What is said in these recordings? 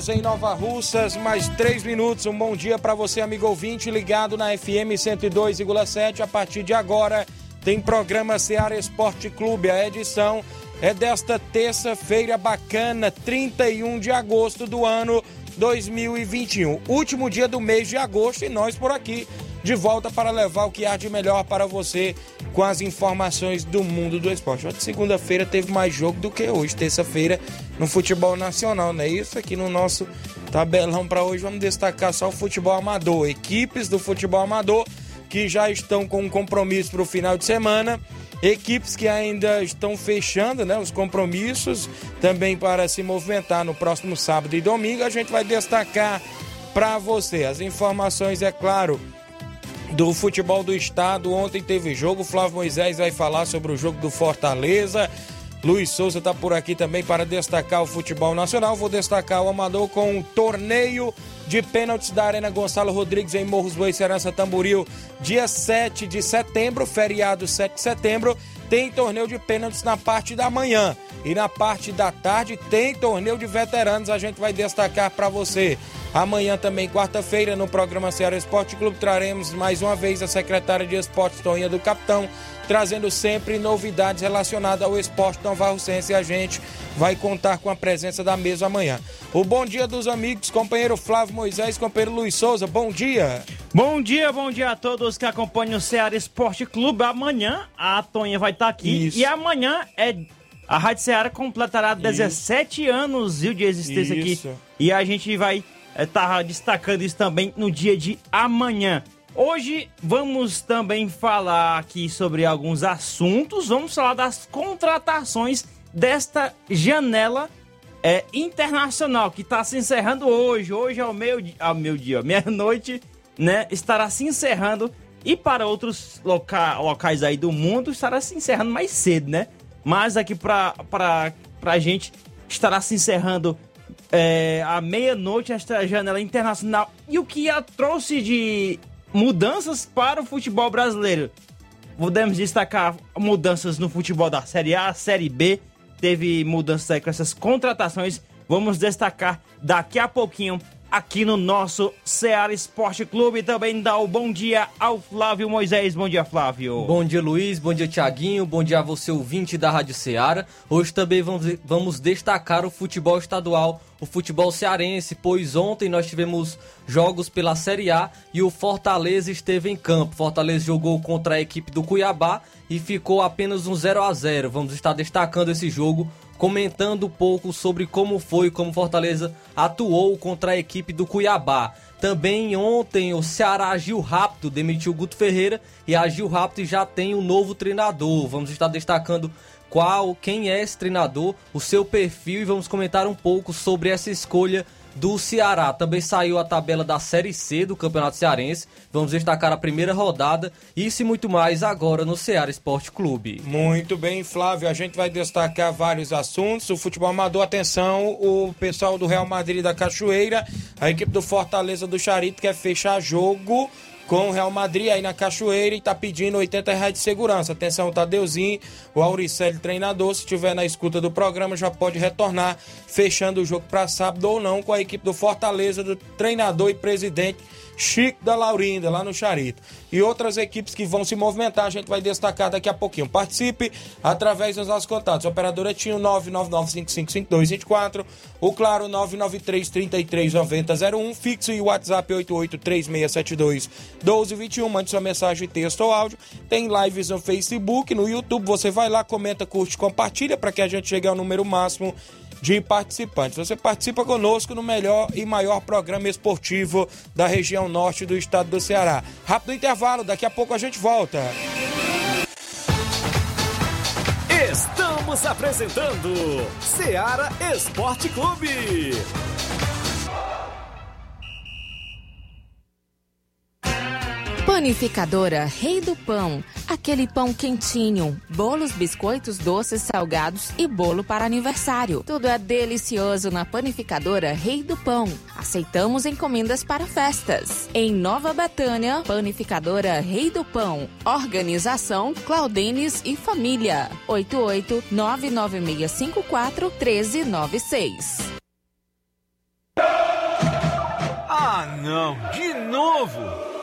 Horas em Nova Russas, mais 3 minutos. Um bom dia para você, amigo ouvinte, ligado na FM 102,7. A partir de agora, tem programa Seara Esporte Clube. A edição é desta terça-feira bacana, 31 de agosto do ano 2021. Último dia do mês de agosto e nós por aqui de volta para levar o que há de melhor para você com as informações do mundo do esporte. Hoje, segunda-feira, teve mais jogo do que hoje, terça-feira, no futebol nacional, não é isso? Aqui no nosso tabelão para hoje, vamos destacar só o futebol amador. Equipes do futebol amador que já estão com um compromisso para o final de semana. Equipes que ainda estão fechando né, os compromissos também para se movimentar no próximo sábado e domingo. A gente vai destacar para você as informações, é claro, do futebol do estado. Ontem teve jogo. Flávio Moisés vai falar sobre o jogo do Fortaleza. Luiz Souza está por aqui também para destacar o futebol nacional. Vou destacar o Amador com o torneio de pênaltis da Arena Gonçalo Rodrigues em Morros Boa Serança Tamboril, dia 7 de setembro, feriado 7 de setembro. Tem torneio de pênaltis na parte da manhã e na parte da tarde tem torneio de veteranos. A gente vai destacar para você. Amanhã também, quarta-feira, no programa Ceará Esporte Clube, traremos mais uma vez a secretária de Esportes, Toninha do Capitão, trazendo sempre novidades relacionadas ao esporte novarrocense e a gente vai contar com a presença da mesa amanhã. O bom dia dos amigos, companheiro Flávio Moisés, companheiro Luiz Souza, bom dia. Bom dia, bom dia a todos que acompanham o Ceará Esporte Clube. Amanhã a Toninha vai estar aqui Isso. e amanhã é a Rádio Ceará completará 17 anos viu, de existência Isso. aqui e a gente vai estar destacando isso também no dia de amanhã. Hoje vamos também falar aqui sobre alguns assuntos. Vamos falar das contratações desta janela é, internacional que está se encerrando hoje. Hoje ao meio, ao meio dia, meia-noite, né? Estará se encerrando e para outros loca locais aí do mundo estará se encerrando mais cedo, né? Mas aqui para para a gente estará se encerrando é, à meia-noite esta janela internacional. E o que a trouxe de mudanças para o futebol brasileiro? Podemos destacar mudanças no futebol da Série A, Série B. Teve mudanças aí com essas contratações. Vamos destacar daqui a pouquinho aqui no nosso Ceará Esporte Clube. Também dá o bom dia ao Flávio Moisés. Bom dia, Flávio. Bom dia, Luiz. Bom dia, Tiaguinho. Bom dia a você, ouvinte da Rádio Ceará. Hoje também vamos, destacar o futebol estadual, o futebol cearense, pois ontem nós tivemos jogos pela Série A e o Fortaleza esteve em campo. Fortaleza jogou contra a equipe do Cuiabá e ficou apenas um 0 a 0 Vamos estar destacando esse jogo comentando um pouco sobre como foi, como Fortaleza atuou contra a equipe do Cuiabá. Também ontem o Ceará agiu rápido, demitiu o Guto Ferreira e agiu rápido e já tem um novo treinador. Vamos estar destacando qual, quem é esse treinador, o seu perfil e vamos comentar um pouco sobre essa escolha do Ceará. Também saiu a tabela da Série C do Campeonato Cearense. Vamos destacar a primeira rodada. Isso e muito mais agora no Ceará Esporte Clube. Muito bem, Flávio. A gente vai destacar vários assuntos. O futebol amador, atenção, o pessoal do Real Madrid da Cachoeira, a equipe do Fortaleza do Charito quer fechar jogo com o Real Madrid aí na Cachoeira e tá pedindo 80 reais de segurança. Atenção, Tadeuzinho, o Auricelli, treinador, se estiver na escuta do programa, já pode retornar, fechando o jogo para sábado ou não com a equipe do Fortaleza, do treinador e presidente Chico da Laurinda, lá no Charito. E outras equipes que vão se movimentar, a gente vai destacar daqui a pouquinho. Participe através dos nossos contatos. Operadora tinha o 999555224, o Claro 993339001, fixo e WhatsApp 8836721221. Mande sua mensagem, texto ou áudio. Tem lives no Facebook, no YouTube. Você vai lá, comenta, curte, compartilha para que a gente chegue ao número máximo de participantes. Você participa conosco no melhor e maior programa esportivo da região norte do estado do Ceará. Rápido intervalo, daqui a pouco a gente volta. Estamos apresentando Seara Esporte Clube. Panificadora Rei do Pão. Aquele pão quentinho, bolos, biscoitos, doces, salgados e bolo para aniversário. Tudo é delicioso na Panificadora Rei do Pão. Aceitamos encomendas para festas. Em Nova Betânia, Panificadora Rei do Pão. Organização Claudenes e Família. 88 99654 1396. Ah, não, de novo!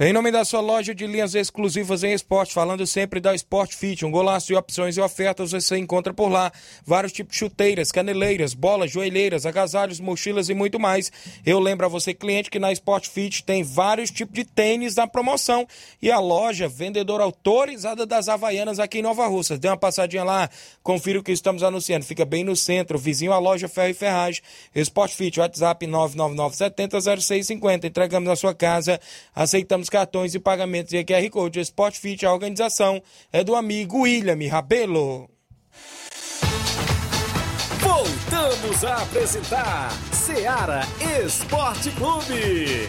Em nome da sua loja de linhas exclusivas em esporte, falando sempre da Sport Fit, um golaço de opções e ofertas você encontra por lá. Vários tipos de chuteiras, caneleiras, bolas, joelheiras, agasalhos, mochilas e muito mais. Eu lembro a você, cliente, que na Sport Fit tem vários tipos de tênis na promoção e a loja vendedora autorizada das Havaianas aqui em Nova Russa. Dê uma passadinha lá, confira o que estamos anunciando. Fica bem no centro, vizinho à loja Ferro e Ferragem. Sport Fit, WhatsApp 999 70 0650. Entregamos na sua casa, aceitamos cartões e pagamentos e QR Code. Sport Fit, a organização é do amigo William Rabelo. Voltamos a apresentar Seara Esporte Clube.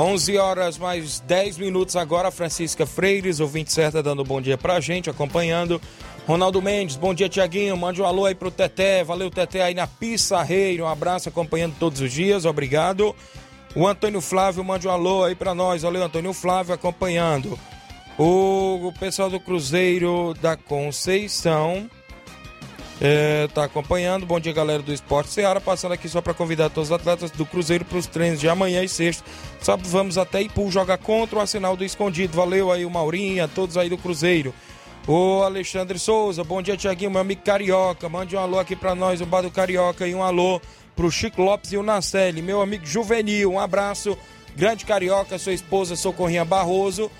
11 horas mais 10 minutos agora, Francisca Freires, ouvinte certa, dando bom dia pra gente, acompanhando. Ronaldo Mendes, bom dia, Tiaguinho. Mande um alô aí pro Teté. Valeu, Teté, aí na Pissarreira. Um abraço, acompanhando todos os dias, obrigado. O Antônio Flávio, mande um alô aí pra nós. Valeu, Antônio Flávio, acompanhando. O pessoal do Cruzeiro da Conceição é, tá acompanhando. Bom dia, galera do Esporte Seara. Passando aqui só para convidar todos os atletas do Cruzeiro para os treinos de amanhã e sexta. Só vamos até Ipu jogar contra o Arsenal do Escondido. Valeu aí o Maurinha, todos aí do Cruzeiro. O Alexandre Souza, bom dia, Tiaguinho, meu amigo Carioca. Mande um alô aqui para nós, o Bar do Carioca, e um alô pro Chico Lopes e o Nacelli. Meu amigo Juvenil, um abraço. Grande Carioca, sua esposa Socorrinha Barroso,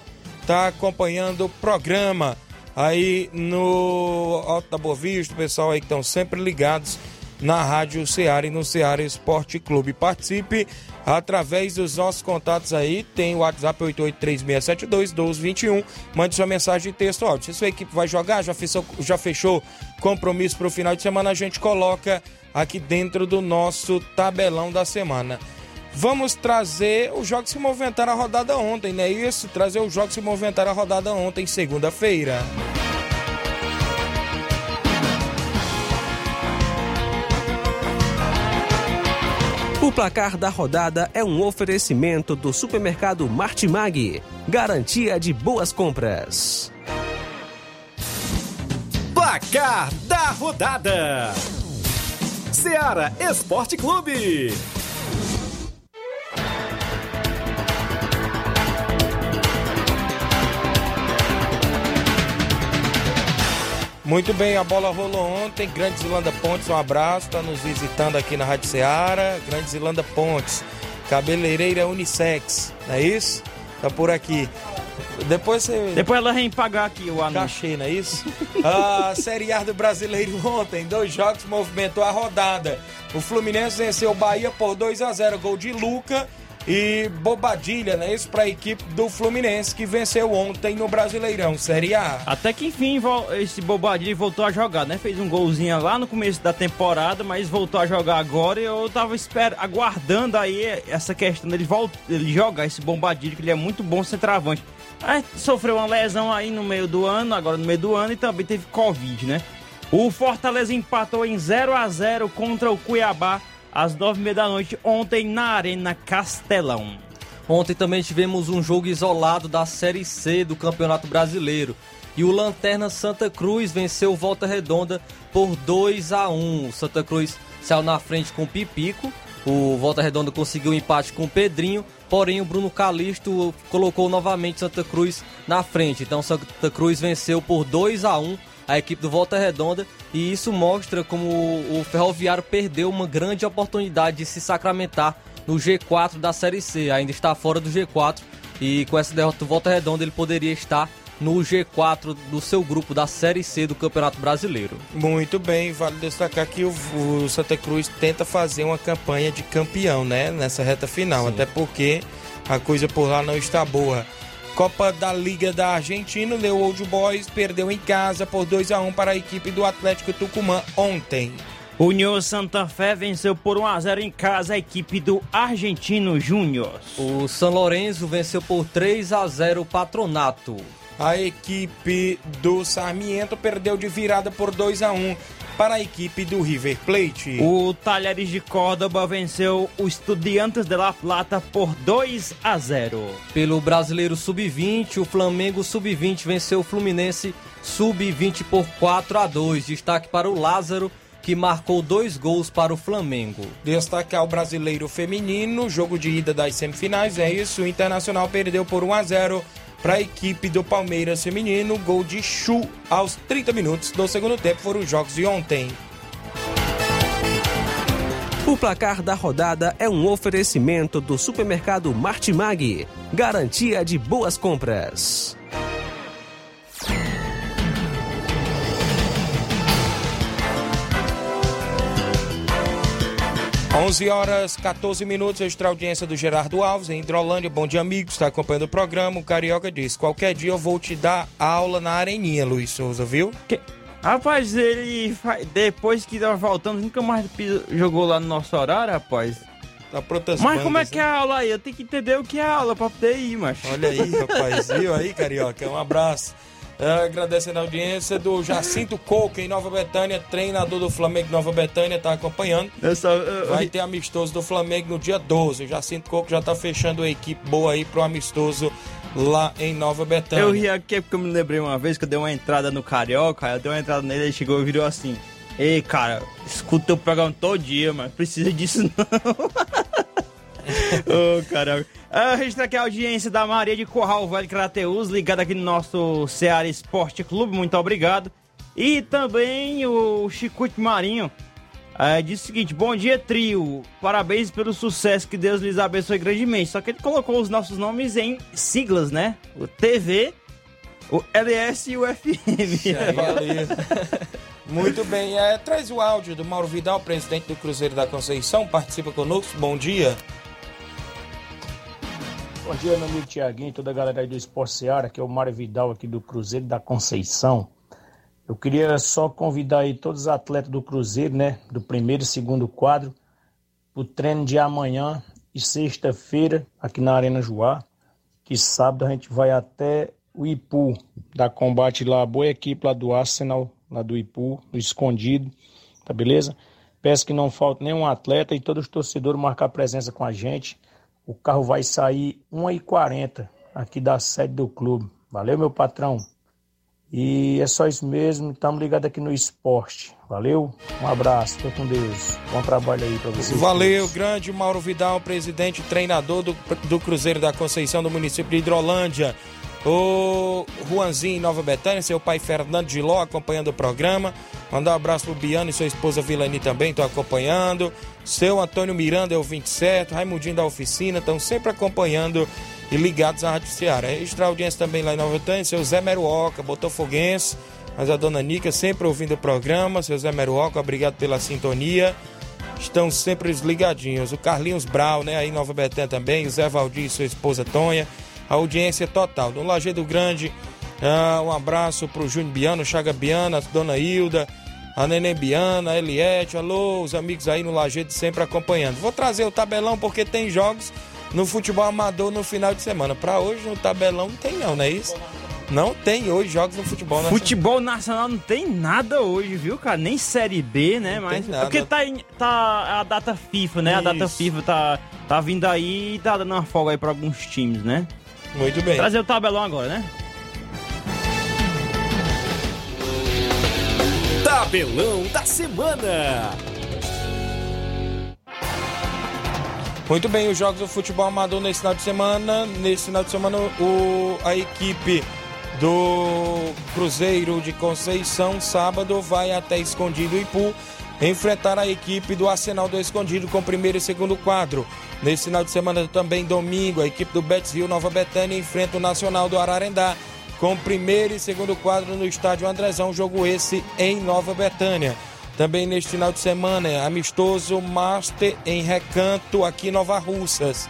tá acompanhando o programa aí no Alto da Boa Vista, o pessoal aí que estão sempre ligados na Rádio Ceará e no Ceará Esporte Clube. Participe através dos nossos contatos aí, tem o WhatsApp 8836721221. Mande sua mensagem de texto áudio. Se sua equipe vai jogar, já fechou, já fechou compromisso para o final de semana, a gente coloca aqui dentro do nosso tabelão da semana. Vamos trazer os jogos que movimentaram a rodada ontem, não é isso? Trazer os jogos que movimentaram a rodada ontem, segunda-feira. O placar da rodada é um oferecimento do supermercado Martimag. Garantia de boas compras. Placar da rodada: Seara Esporte Clube. Muito bem, a bola rolou ontem. Grande Zilanda Pontes, um abraço. Está nos visitando aqui na Rádio Ceará. Grande Zilanda Pontes, cabeleireira unissex, não é isso? Tá por aqui. Depois você. Depois ela vem pagar aqui o anúncio. Cachê, não é isso? a Série A do Brasileiro ontem, dois jogos movimentou a rodada. O Fluminense venceu o Bahia por 2 a 0 gol de Luca. E bobadilha, né? Isso para a equipe do Fluminense que venceu ontem no Brasileirão Série A. Até que enfim esse Bobadilha voltou a jogar, né? Fez um golzinho lá no começo da temporada, mas voltou a jogar agora e eu tava esper aguardando aí essa questão dele voltar, ele jogar esse Bombadilha, que ele é muito bom centroavante. Aí sofreu uma lesão aí no meio do ano, agora no meio do ano, e também teve Covid, né? O Fortaleza empatou em 0 a 0 contra o Cuiabá às 9h30 da noite ontem na Arena Castelão. Ontem também tivemos um jogo isolado da Série C do Campeonato Brasileiro. E o Lanterna Santa Cruz venceu Volta Redonda por 2 a 1 O Santa Cruz saiu na frente com o Pipico. O Volta Redonda conseguiu um empate com o Pedrinho. Porém, o Bruno Calixto colocou novamente Santa Cruz na frente. Então, Santa Cruz venceu por 2 a 1 a equipe do Volta Redonda. E isso mostra como o Ferroviário perdeu uma grande oportunidade de se sacramentar no G4 da Série C. Ainda está fora do G4 e com essa derrota do Volta Redonda ele poderia estar no G4 do seu grupo da Série C do Campeonato Brasileiro. Muito bem, vale destacar que o, o Santa Cruz tenta fazer uma campanha de campeão, né? Nessa reta final, até porque a coisa por lá não está boa. Copa da Liga da Argentina, o Old Boys perdeu em casa por 2 a 1 para a equipe do Atlético Tucumã ontem. União Santa Fé venceu por 1 a 0 em casa a equipe do Argentino Júnior. O São Lourenço venceu por 3 a 0 o Patronato. A equipe do Sarmiento perdeu de virada por 2 a 1 para a equipe do River Plate. O Talheres de Córdoba venceu o Estudiantes de La Plata por 2 a 0. Pelo Brasileiro Sub-20, o Flamengo Sub-20 venceu o Fluminense Sub-20 por 4 a 2. Destaque para o Lázaro, que marcou dois gols para o Flamengo. Destacar o brasileiro feminino, jogo de ida das semifinais, é isso. O Internacional perdeu por 1 a 0 para a equipe do Palmeiras feminino. Gol de Chu aos 30 minutos do segundo tempo foram os jogos de ontem. O placar da rodada é um oferecimento do supermercado Martimag. Garantia de boas compras. 11 horas 14 minutos, extra audiência do Gerardo Alves, em Hidrolândia. Bom dia, amigos. Está acompanhando o programa. O Carioca diz: qualquer dia eu vou te dar aula na Areninha, Luiz Souza, viu? Que- Rapaz, ele depois que tava faltando, nunca mais jogou lá no nosso horário, rapaz. Tá Mas como é bandas, que é a aula aí? Eu tenho que entender o que é a aula pra poder ir, macho. Olha aí, rapaz. Viu aí, Carioca? Um abraço. É, agradecendo a audiência do Jacinto Coco em Nova Betânia, treinador do Flamengo de Nova Betânia, tá acompanhando. Só, eu- Vai ter amistoso do Flamengo no dia 12. O Jacinto Coco já tá fechando a equipe boa aí pro amistoso lá em Nova Betânia. Eu ri aqui porque eu me lembrei uma vez que eu dei uma entrada no Carioca, eu dei uma entrada nele, ele chegou e virou assim. Ei, cara, escuta o programa todo dia, mas precisa disso não. Ô, caramba. A gente tá aqui a audiência da Maria de Corral Velho Crateus, ligada aqui no nosso Ceará Esporte Clube, muito obrigado. E também o Chicute Marinho é, disse o seguinte: Bom dia, trio. Parabéns pelo sucesso, que Deus lhes abençoe grandemente. Só que ele colocou os nossos nomes em siglas, né? O TV, o LS e o FM. Muito bem, é, traz o áudio do Mauro Vidal, presidente do Cruzeiro da Conceição, participa conosco. Bom dia. Bom dia, meu amigo Tiaguinho e toda a galera aí do Esporte Seara, que é o Mário Vidal aqui do Cruzeiro da Conceição. Eu queria só convidar aí todos os atletas do Cruzeiro, né, do primeiro e segundo quadro, o treino de amanhã e sexta-feira aqui na Arena Joá, que sábado a gente vai até o Ipu, da combate lá, boa equipe lá do Arsenal, lá do Ipu, do Escondido, tá beleza? Peço que não falte nenhum atleta e todos os torcedores marcar presença com a gente. O carro vai sair 1h40 aqui da sede do clube. Valeu, meu patrão. E é só isso mesmo. Estamos ligados aqui no esporte. Valeu? Um abraço. Tô com Deus. Bom trabalho aí pra vocês. Valeu, todos. grande Mauro Vidal, presidente e treinador do, do Cruzeiro da Conceição do município de Hidrolândia. O Juanzinho em Nova Betânia, seu pai Fernando de Ló acompanhando o programa. Mandar um abraço pro Biano e sua esposa Vilani também, estão acompanhando. Seu Antônio Miranda é o 27, Raimundinho da Oficina, estão sempre acompanhando e ligados à Rádio Ceará. Extra audiência também lá em Nova Betânia, seu Zé Meruoca, Botafoguense, mas a dona Nica sempre ouvindo o programa. Seu Zé Meruoca, obrigado pela sintonia. estão sempre ligadinhos. O Carlinhos Brau, né? Aí Nova Betânia também, o Zé Valdir e sua esposa Tonha. A audiência total. Do Lajeado Grande, ah, um abraço pro Júnior Biano, Chaga Biana, Dona Hilda, a Neném Biana, a Eliette, alô, os amigos aí no Lajeado sempre acompanhando. Vou trazer o tabelão porque tem jogos no futebol amador no final de semana. Para hoje no tabelão não tem não, não é isso? Não tem hoje jogos no futebol nacional. Futebol nacional não tem nada hoje, viu, cara? Nem Série B, né? Não Mas nada. porque tá, tá a data FIFA, né? A data Isso. FIFA tá, tá vindo aí e tá dando uma folga aí pra alguns times, né? Muito bem. Trazer o tabelão agora, né? Tabelão da semana. Muito bem, os jogos do futebol amador nesse final de semana. Nesse final de semana, o, a equipe do Cruzeiro de Conceição, sábado, vai até Escondido Ipu enfrentar a equipe do Arsenal do Escondido com primeiro e segundo quadro. Nesse final de semana também, domingo, a equipe do Betis Rio Nova Betânia enfrenta o Nacional do Ararendá com primeiro e segundo quadro no estádio Andrezão, jogo esse em Nova Betânia. Também neste final de semana, amistoso Master em Recanto, aqui em Nova Russas.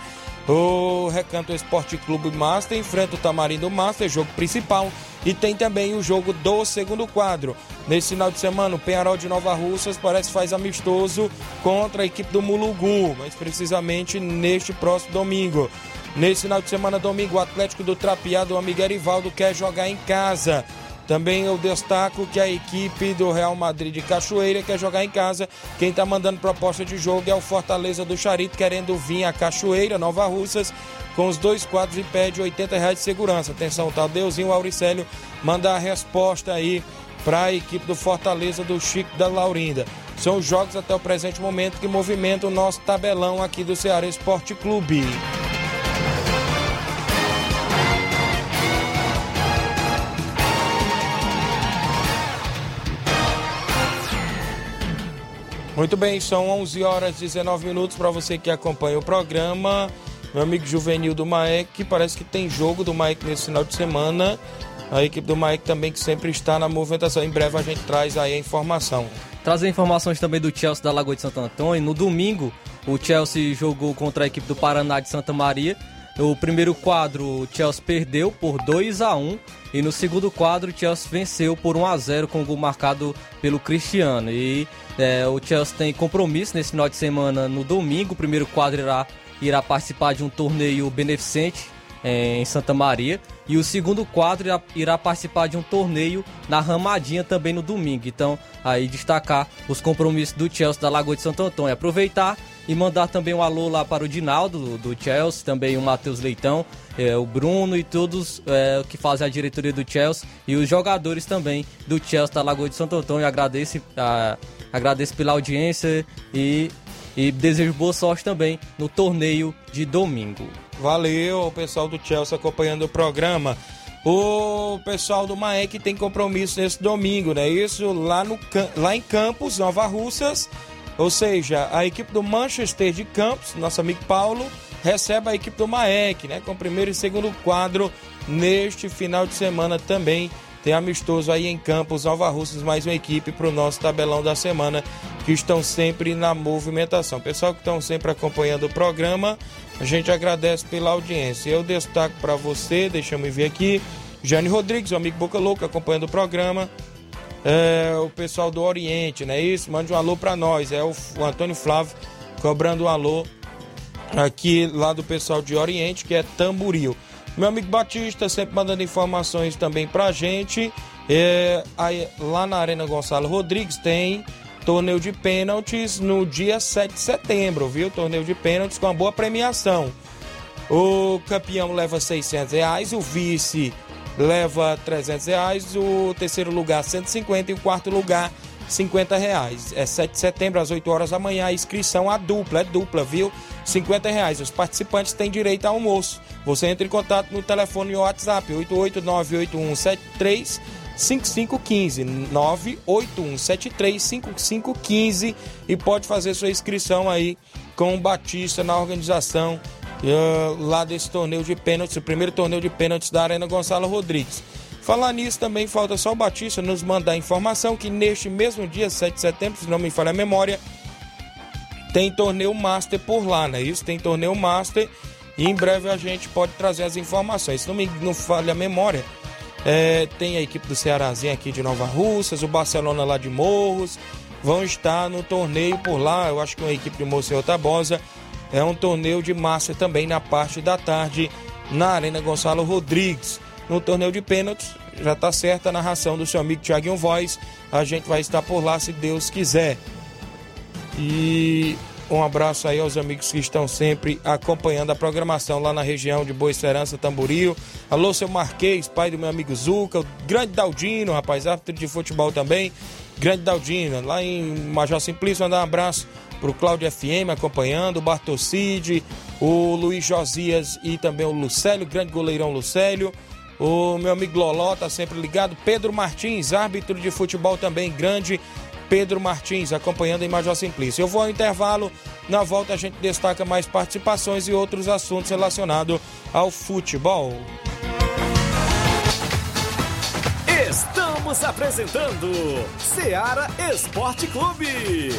O Recanto Esporte Clube Master enfrenta o Tamarindo Master, jogo principal. E tem também o jogo do segundo quadro. Nesse final de semana, o Penharol de Nova Russas parece faz amistoso contra a equipe do Mulugu, mas precisamente neste próximo domingo. Nesse final de semana, domingo, o Atlético do Trapeado, o amigo Erivaldo, quer jogar em casa. Também eu destaco que a equipe do Real Madrid de Cachoeira quer jogar em casa. Quem está mandando proposta de jogo é o Fortaleza do Charito, querendo vir a Cachoeira, Nova Russas, com os dois quadros e pede 80 reais de segurança. Atenção, tá? Deusinho Auricélio manda a resposta aí para a equipe do Fortaleza do Chico da Laurinda. São os jogos até o presente momento que movimentam o nosso tabelão aqui do Ceará Esporte Clube. Muito bem, são 11 horas e 19 minutos para você que acompanha o programa. Meu amigo Juvenil do Maek, parece que tem jogo do Maek nesse final de semana. A equipe do Maek também que sempre está na movimentação. Em breve a gente traz aí a informação. Trazer informações também do Chelsea da Lagoa de Santo Antônio. No domingo, o Chelsea jogou contra a equipe do Paraná de Santa Maria. No primeiro quadro, o Chelsea perdeu por 2 a 1 e no segundo quadro, o Chelsea venceu por 1 a 0 com o gol marcado pelo Cristiano. E é, o Chelsea tem compromisso nesse final de semana no domingo. O primeiro quadro irá, irá participar de um torneio beneficente em Santa Maria. E o segundo quadro irá, participar de um torneio na Ramadinha também no domingo. Então, aí destacar os compromissos do Chelsea da Lagoa de Santo Antônio. Aproveitar e mandar também um alô lá para o Dinaldo do, do Chelsea, também o Matheus Leitão, é, o Bruno e todos é, que fazem a diretoria do Chelsea e os jogadores também do Chelsea da Lagoa de Santo Antônio. Agradeço, a, agradeço pela audiência e, e desejo boa sorte também no torneio de domingo. Valeu, pessoal do Chelsea acompanhando o programa. O pessoal do Maek tem compromisso nesse domingo, né? Isso lá, no, lá em Campos, Nova Russas. Ou seja, a equipe do Manchester de Campos, nosso amigo Paulo, recebe a equipe do Maek, né? Com primeiro e segundo quadro neste final de semana também. Tem amistoso aí em Campos, Nova Russas, mais uma equipe para o nosso tabelão da semana, que estão sempre na movimentação. Pessoal que estão sempre acompanhando o programa, a gente agradece pela audiência. Eu destaco para você, deixa eu ver aqui, Jane Rodrigues, o amigo Boca Louca, acompanhando o programa. É, o pessoal do Oriente, não é isso? Mande um alô para nós. É o, o Antônio Flávio cobrando um alô aqui lá do pessoal de Oriente, que é Tamboril. Meu amigo Batista sempre mandando informações também pra gente. É, aí, lá na Arena Gonçalo Rodrigues tem torneio de pênaltis no dia 7 de setembro, viu? Torneio de pênaltis com uma boa premiação. O campeão leva 600 reais, o vice leva 300 reais, o terceiro lugar 150 e o quarto lugar 50 reais. É 7 de setembro, às 8 horas da manhã, a inscrição a dupla, é dupla, viu? 50 reais. Os participantes têm direito a almoço. Você entra em contato no telefone e WhatsApp 8898173 5515 98173 5515 e pode fazer sua inscrição aí com o Batista na organização eh, lá desse torneio de pênaltis, o primeiro torneio de pênaltis da Arena Gonçalo Rodrigues. Falar nisso também falta só o Batista nos mandar informação que neste mesmo dia 7 de setembro, se não me falha a memória, tem torneio Master por lá, né? Isso tem torneio Master e em breve a gente pode trazer as informações. Se não me não falha a memória, é, tem a equipe do Cearazinho aqui de Nova Russas, o Barcelona lá de Morros, vão estar no torneio por lá. Eu acho que uma equipe de Monsenhor Tabosa é um torneio de massa também na parte da tarde na Arena Gonçalo Rodrigues. No torneio de pênaltis, já está certa a narração do seu amigo Thiaguinho Voz. A gente vai estar por lá se Deus quiser. E um abraço aí aos amigos que estão sempre acompanhando a programação lá na região de Boa Esperança, Tamboril. Alô, seu Marquês, pai do meu amigo Zuca, o grande Daldino, rapaz, árbitro de futebol também. Grande Daldino, lá em Major Simplício, mandar um abraço pro Cláudio FM acompanhando, o Bartocide, o Luiz Josias e também o Lucélio, grande goleirão Lucélio. O meu amigo Loló tá sempre ligado. Pedro Martins, árbitro de futebol também grande. Pedro Martins, acompanhando em Major Simplício. Eu vou ao intervalo, na volta a gente destaca mais participações e outros assuntos relacionados ao futebol. Estamos apresentando Seara Esporte Clube.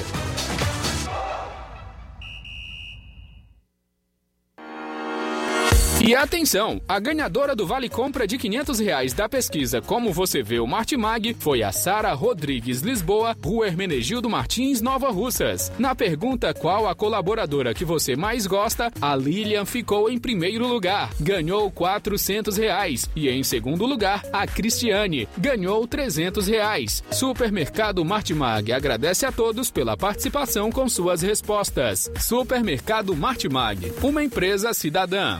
E atenção, a ganhadora do Vale Compra de 500 reais da pesquisa Como Você Vê o Martimag foi a Sara Rodrigues Lisboa, Rua Hermenegildo Martins, Nova Russas. Na pergunta qual a colaboradora que você mais gosta, a Lilian ficou em primeiro lugar, ganhou 400 reais. E em segundo lugar, a Cristiane, ganhou 300 reais. Supermercado Martimag agradece a todos pela participação com suas respostas. Supermercado Martimag, uma empresa cidadã.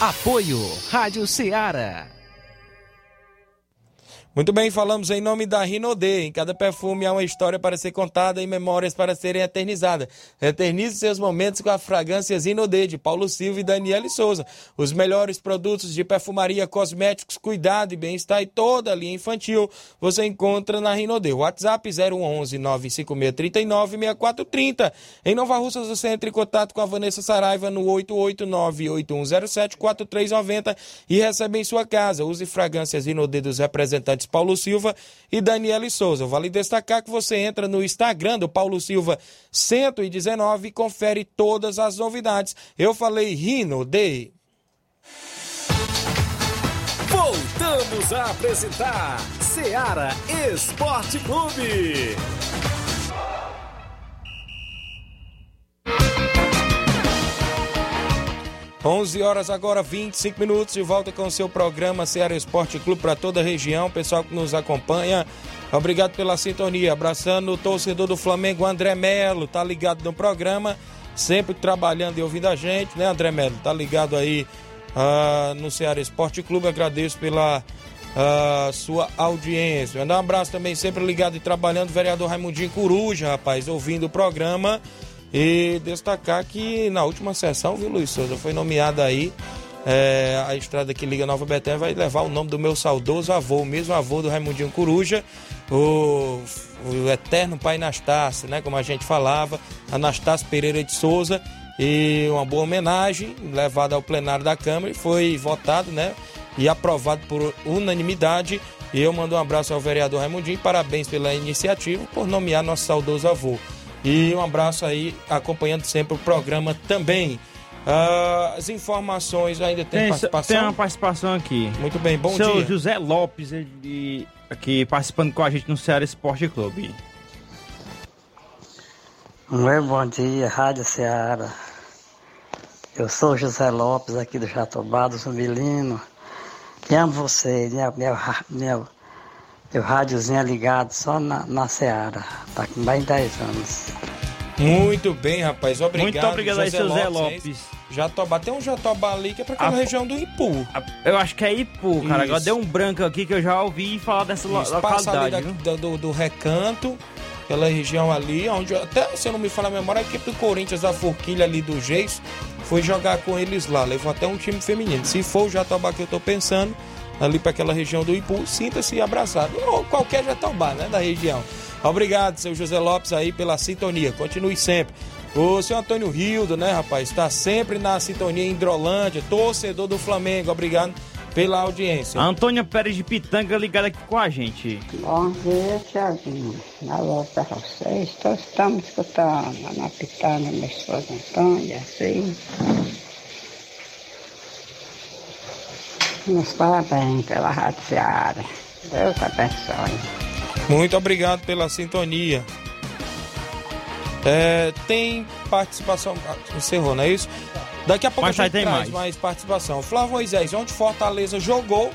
Apoio Rádio Ceará. Muito bem, falamos em nome da Rinodê. Em cada perfume há uma história para ser contada e memórias para serem eternizadas. Eternize seus momentos com a fragrância Rinodê de Paulo Silva e Daniele Souza. Os melhores produtos de perfumaria, cosméticos, cuidado e bem-estar e toda a linha infantil você encontra na Rinodê. WhatsApp 011 95639 6430. Em Nova Russas você entra em contato com a Vanessa Saraiva no 889 8107 4390 e recebe em sua casa. Use fragrâncias Rinodê dos representantes Paulo Silva e Daniele Souza. Vale destacar que você entra no Instagram do Paulo Silva 119 e confere todas as novidades. Eu falei Rino de. Voltamos a apresentar Seara Esporte Clube. 11 horas agora, 25 minutos, de volta com o seu programa Ceará Esporte Clube para toda a região, pessoal que nos acompanha. Obrigado pela sintonia. Abraçando o torcedor do Flamengo, André Melo, tá ligado no programa, sempre trabalhando e ouvindo a gente, né, André Melo? Tá ligado aí uh, no Ceará Esporte Clube. Agradeço pela uh, sua audiência. Mandar um abraço também, sempre ligado e trabalhando, vereador Raimundinho Coruja, rapaz, ouvindo o programa. E destacar que na última sessão, viu, Luiz Souza, foi nomeada aí é, a estrada que liga Nova Betânia vai levar o nome do meu saudoso avô, o mesmo avô do Raimundinho Coruja, o, o eterno pai Anastácio, né? Como a gente falava, Anastácio Pereira de Souza. E uma boa homenagem levada ao plenário da Câmara e foi votado, né? E aprovado por unanimidade. E eu mando um abraço ao vereador Raimundinho, parabéns pela iniciativa por nomear nosso saudoso avô. E um abraço aí, acompanhando sempre o programa também. Ah, as informações ainda tem, Tem, participação? tem uma participação aqui. Muito bem, bom Seu dia. José Lopes, ele, aqui participando com a gente no Ceará Esporte Clube. Muito bom dia, Rádio Ceará. Eu sou José Lopes, aqui do Jatobá, do Zumbilino. E amo você, meu, meu, meu, meu rádiozinho é ligado só na, na Ceará. Tá com bem 10 anos. Muito bem, rapaz. Obrigado. Muito obrigado aí, seu Zé Lopes. hein? Jatobá. Tem um Jatobá ali que é pra aquela Ah, região do Ipu. Eu acho que é Ipu, cara. Agora Isso. deu um branco aqui que eu já ouvi falar dessa lo- Isso, passa ali localidade. da- do, do recanto Aquela região ali, onde até se eu não me falar a memória, a equipe do Corinthians da Forquilha ali do Geis foi jogar com eles lá. Levou até um time feminino. Se for o Jatobá que eu tô pensando, ali para aquela região do Ipu, sinta-se abraçado. Ou qualquer Jatobá, né, da região. Obrigado, seu José Lopes, aí pela sintonia. Continue sempre. O senhor Antônio Rildo, né, rapaz? Está sempre na sintonia em Hidrolândia, torcedor do Flamengo. Obrigado pela audiência. A Antônia Pérez de Pitanga ligada aqui com a gente. Bom dia, Tiaguinho. Alô para vocês. Todos estamos escutando na pitanga, minha esposa Antônia, assim. Nos parabéns pela Rádio Seara. Deus abençoe. Muito obrigado pela sintonia. É, tem participação. ah, Encerrou, não é isso? Daqui a pouco Mas a gente tem traz mais. mais participação. Flávio Moisés, onde Fortaleza jogou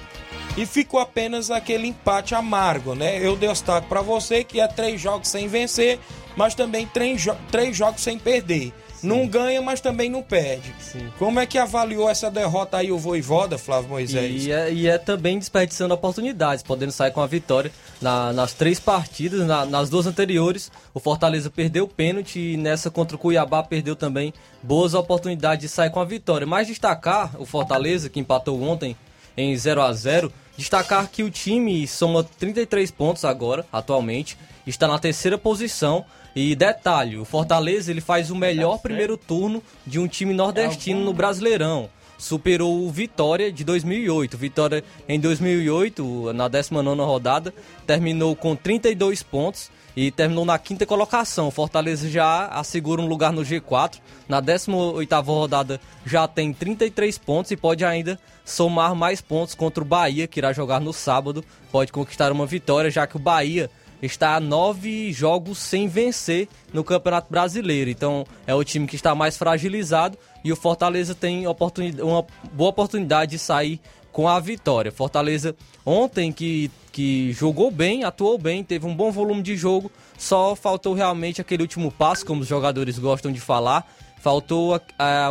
e ficou apenas aquele empate amargo, né? Eu destaco para você que é três jogos sem vencer, mas também três, jo- três jogos sem perder. Não ganha, mas também não perde. Como é que avaliou essa derrota aí o Voivoda, Flávio Moisés? E é, e é também desperdiçando oportunidades, podendo sair com a vitória na- nas três partidas. na- nas duas anteriores, o Fortaleza perdeu o pênalti e nessa contra o Cuiabá perdeu também boas oportunidades de sair com a vitória. Mas destacar o Fortaleza, que empatou ontem em 0 a 0 destacar que o time soma 33 pontos agora, atualmente, está na terceira posição. E detalhe, o Fortaleza ele faz o melhor primeiro turno de um time nordestino no Brasileirão superou o Vitória de 2008. Vitória em 2008, na 19ª rodada, terminou com 32 pontos e terminou na quinta colocação. Fortaleza já assegura um lugar no G4. Na 18ª rodada já tem 33 pontos e pode ainda somar mais pontos contra o Bahia, que irá jogar no sábado. Pode conquistar uma vitória, já que o Bahia está a nove jogos sem vencer no Campeonato Brasileiro. Então é o time que está mais fragilizado e o Fortaleza tem uma boa oportunidade de sair com a vitória. Fortaleza ontem que, que jogou bem, atuou bem, teve um bom volume de jogo, só faltou realmente aquele último passo, como os jogadores gostam de falar, faltou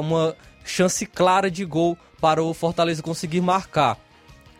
uma chance clara de gol para o Fortaleza conseguir marcar.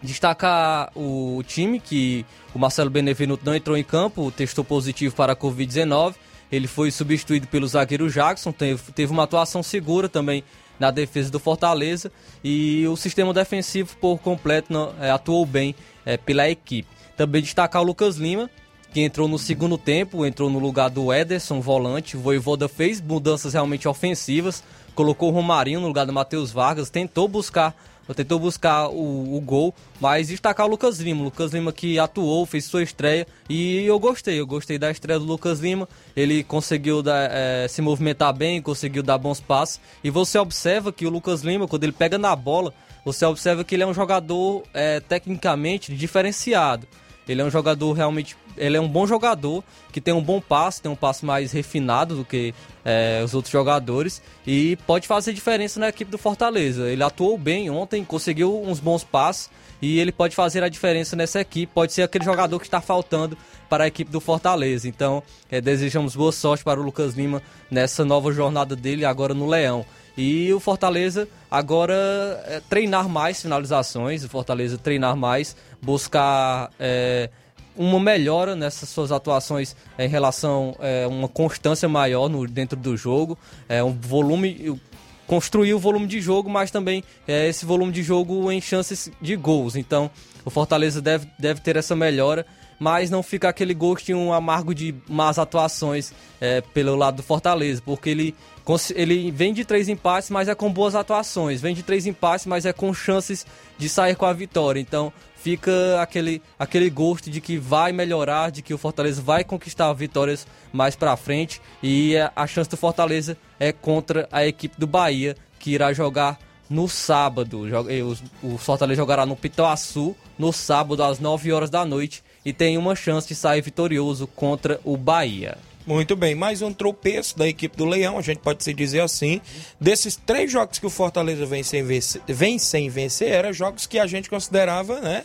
Destacar o time que o Marcelo Benevenuto não entrou em campo, testou positivo para a Covid-19. Ele foi substituído pelo zagueiro Jackson, teve, uma atuação segura também na defesa do Fortaleza e o sistema defensivo por completo é, atuou bem é, pela equipe. Também destacar o Lucas Lima, que entrou no segundo tempo, entrou no lugar do Ederson, volante. O Voivoda fez mudanças realmente ofensivas, colocou o Romarinho no lugar do Matheus Vargas, tentou buscar tentou buscar o, o gol, mas destacar o Lucas Lima. O Lucas Lima que atuou, fez sua estreia e eu gostei, eu gostei da estreia do Lucas Lima. Ele conseguiu dar, eh, se movimentar bem, conseguiu dar bons passos. E você observa que o Lucas Lima, quando ele pega na bola, você observa que ele é um jogador eh, tecnicamente diferenciado. Ele é um jogador realmente. Ele é um bom jogador que tem um bom passe, tem um passe mais refinado do que eh, os outros jogadores e pode fazer diferença na equipe do Fortaleza. Ele atuou bem ontem, conseguiu uns bons passes e ele pode fazer a diferença nessa equipe. Pode ser aquele jogador que está faltando para a equipe do Fortaleza. Então, eh, desejamos boa sorte para o Lucas Lima nessa nova jornada dele agora no Leão. E o Fortaleza agora é, treinar mais finalizações, o Fortaleza treinar mais, buscar é, uma melhora nessas suas atuações em relação a uma constância maior no, dentro do jogo, é, um volume construir o volume de jogo, mas também é, esse volume de jogo em chances de gols. Então, o Fortaleza deve, deve ter essa melhora, mas não fica aquele gostinho amargo de más atuações é, pelo lado do Fortaleza, porque ele, ele vem de três empates, mas é com boas atuações, vem de três empates, mas é com chances de sair com a vitória. Então, fica aquele, aquele gosto de que vai melhorar, de que o Fortaleza vai conquistar vitórias mais pra frente e a- a chance do Fortaleza é contra a equipe do Bahia, que irá jogar no sábado. O Fortaleza jogará no Pituaçu no sábado às 9 horas da noite e tem uma chance de sair vitorioso contra o Bahia. Muito bem, mais um tropeço da equipe do Leão, a gente pode se dizer assim. Desses três jogos que o Fortaleza vem sem vencer, vem sem vencer eram jogos que a gente considerava, né?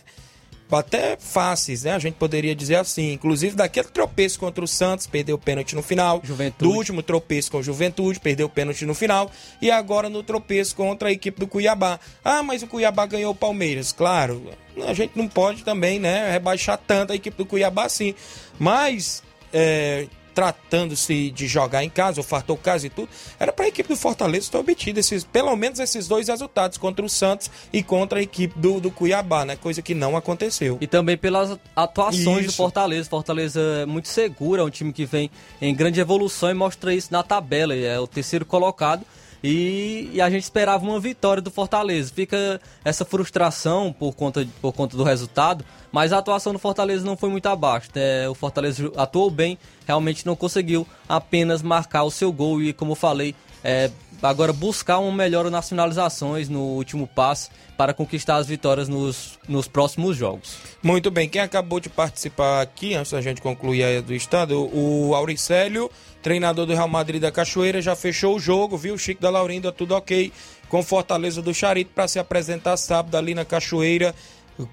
Até fáceis, né? A gente poderia dizer assim. Inclusive, daquele tropeço contra o Santos, perdeu o pênalti no final. Juventude. Do último tropeço com o Juventude, perdeu o pênalti no final. E agora no tropeço contra a equipe do Cuiabá. Ah, mas o Cuiabá ganhou o Palmeiras. Claro, a gente não pode também, né? Rebaixar tanto a equipe do Cuiabá assim. Mas. é, tratando-se de jogar em casa, o fartou casa e tudo, era para a equipe do Fortaleza ter obtido esses, pelo menos esses dois resultados contra o Santos e contra a equipe do, do Cuiabá, né? Coisa que não aconteceu. E também pelas atuaões Isso. do Fortaleza. Fortaleza é muito seguro, é um time que vem em grande evolução e mostra isso na tabela. É o terceiro colocado. E, e a gente esperava uma vitória do Fortaleza. Fica essa frustração por conta, por conta do resultado, mas a atuação do Fortaleza não foi muito abaixo. né? o Fortaleza atuou bem, realmente não conseguiu apenas marcar o seu gol e, como falei, é, agora buscar uma melhora nas finalizações no último passe para conquistar as vitórias nos, nos próximos jogos. Muito bem, quem acabou de participar aqui, antes da gente concluir a do estado, o Auricélio, treinador do Real Madrid da Cachoeira, já fechou o jogo, viu? Chico da Laurinda, tudo ok, com Fortaleza do Charito para se apresentar sábado ali na Cachoeira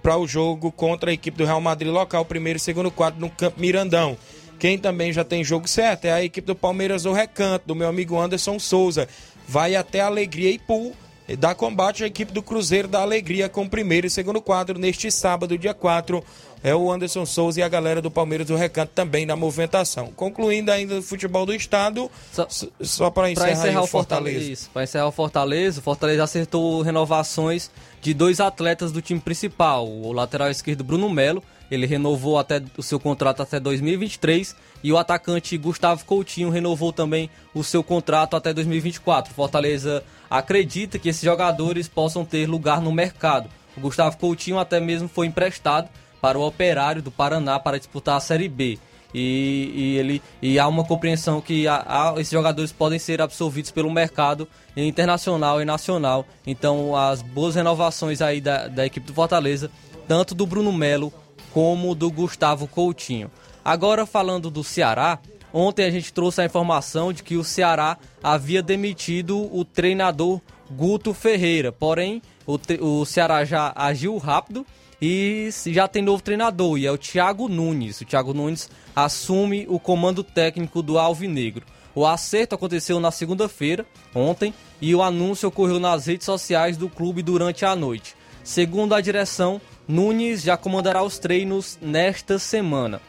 para o jogo contra a equipe do Real Madrid local, primeiro e segundo quadro no Campo Mirandão. Quem também já tem jogo certo é a equipe do Palmeiras do Recanto, do meu amigo Anderson Souza. Vai até Alegria e Pool e dá combate à equipe do Cruzeiro da Alegria com primeiro e segundo quadro neste sábado, dia 4. É o Anderson Souza e a galera do Palmeiras do Recanto também na movimentação. Concluindo ainda o futebol do estado, só, só para encerrar, encerrar o Fortaleza. Isso, para encerrar o Fortaleza, o Fortaleza acertou renovações de dois atletas do time principal. O lateral esquerdo Bruno Melo, ele renovou até o seu contrato até 2023 e o atacante Gustavo Coutinho renovou também o seu contrato até 2024. O Fortaleza acredita que esses jogadores possam ter lugar no mercado. O Gustavo Coutinho até mesmo foi emprestado para o Operário do Paraná para disputar a Série B. E, e ele, e há uma compreensão que há- há- esses jogadores podem ser absorvidos pelo mercado internacional e nacional. Então, as boas renovações aí da, da equipe do Fortaleza, tanto do Bruno Melo como do Gustavo Coutinho. Agora, falando do Ceará, ontem a gente trouxe a informação de que o Ceará havia demitido o treinador Guto Ferreira. Porém, o, o Ceará já agiu rápido e já tem novo treinador, e é o Thiago Nunes. O Thiago Nunes assume o comando técnico do Alvinegro. O acerto aconteceu na segunda-feira, ontem, e o anúncio ocorreu nas redes sociais do clube durante a noite. Segundo a direção, Nunes já comandará os treinos nesta semana.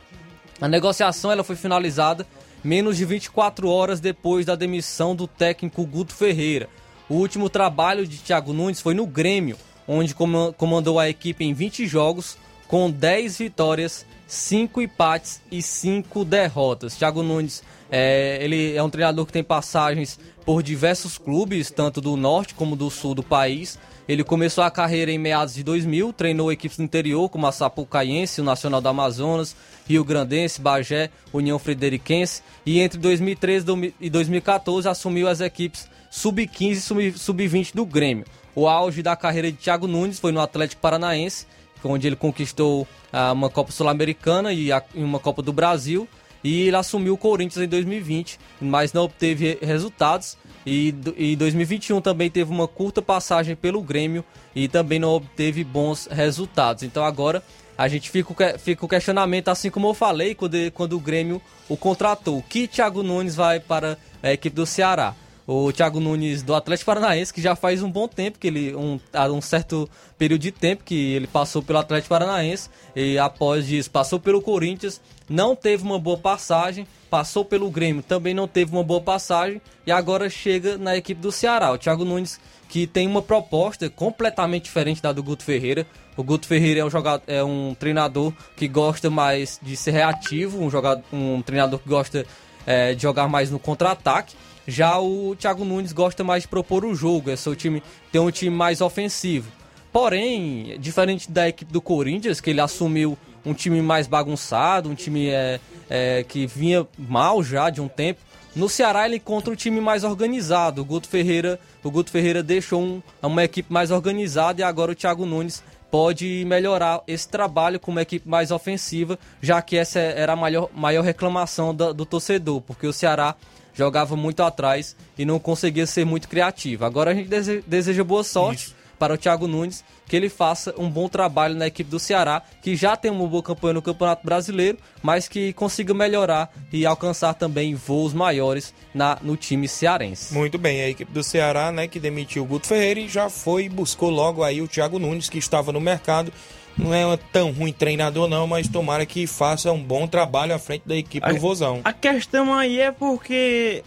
A negociação ela foi finalizada menos de 24 horas depois da demissão do técnico Guto Ferreira. O último trabalho de Thiago Nunes foi no Grêmio, onde coma- comandou a equipe em 20 jogos, com 10 vitórias, 5 empates e 5 derrotas. Thiago Nunes é, ele é um treinador que tem passagens por diversos clubes, tanto do norte como do sul do país. Ele começou a carreira em meados de 2000, treinou equipes do interior como a Sapucaiense, o Nacional do Amazonas, Rio Grandense, Bagé, União Frederiquense e entre 2013 e 2014 assumiu as equipes sub-15 e sub- sub-20 do Grêmio. O auge da carreira de Thiago Nunes foi no Atlético Paranaense, onde ele conquistou ah, uma Copa Sul-Americana e uma Copa do Brasil. E ele assumiu o Corinthians em 2020, mas não obteve resultados. E em 2021 também teve uma curta passagem pelo Grêmio e também não obteve bons resultados. Então agora a gente fica, que- fica o questionamento, assim como eu falei quando, quando o Grêmio o contratou. Que Thiago Nunes vai para a equipe do Ceará? O Thiago Nunes do Atlético Paranaense, que já faz um bom tempo, que ele um, um certo período de tempo que ele passou pelo Atlético Paranaense e após isso passou pelo Corinthians, não teve uma boa passagem, passou pelo Grêmio, também não teve uma boa passagem e agora chega na equipe do Ceará. O Thiago Nunes que tem uma proposta completamente diferente da do Guto Ferreira. O Guto Ferreira é um, jogador, é um treinador que gosta mais de ser reativo, um, jogador, um treinador que gosta é, de jogar mais no contra-ataque. Já o Thiago Nunes gosta mais de propor o jogo, é seu time tem um time mais ofensivo. Porém, diferente da equipe do Corinthians, que ele assumiu um time mais bagunçado, um time é, é, que vinha mal já de um tempo. No Ceará ele encontra um time mais organizado. O Guto Ferreira, o Guto Ferreira deixou um- uma equipe mais organizada e agora o Thiago Nunes pode melhorar esse trabalho com uma equipe mais ofensiva, já que essa era a maior, maior reclamação do torcedor, porque o Ceará jogava muito atrás e não conseguia ser muito criativo. Agora a gente dese- deseja boa sorte para o Thiago Nunes, que ele faça um bom trabalho na equipe do Ceará, que já tem uma boa campanha no Campeonato Brasileiro, mas que consiga melhorar e alcançar também voos maiores na, no time cearense. Muito bem, a equipe do Ceará, né, que demitiu o Guto Ferreira e já foi e buscou logo aí o Thiago Nunes, que estava no mercado. Não é tão ruim treinador não, mas tomara que faça um bom trabalho à frente da equipe do Vozão. A questão aí é porque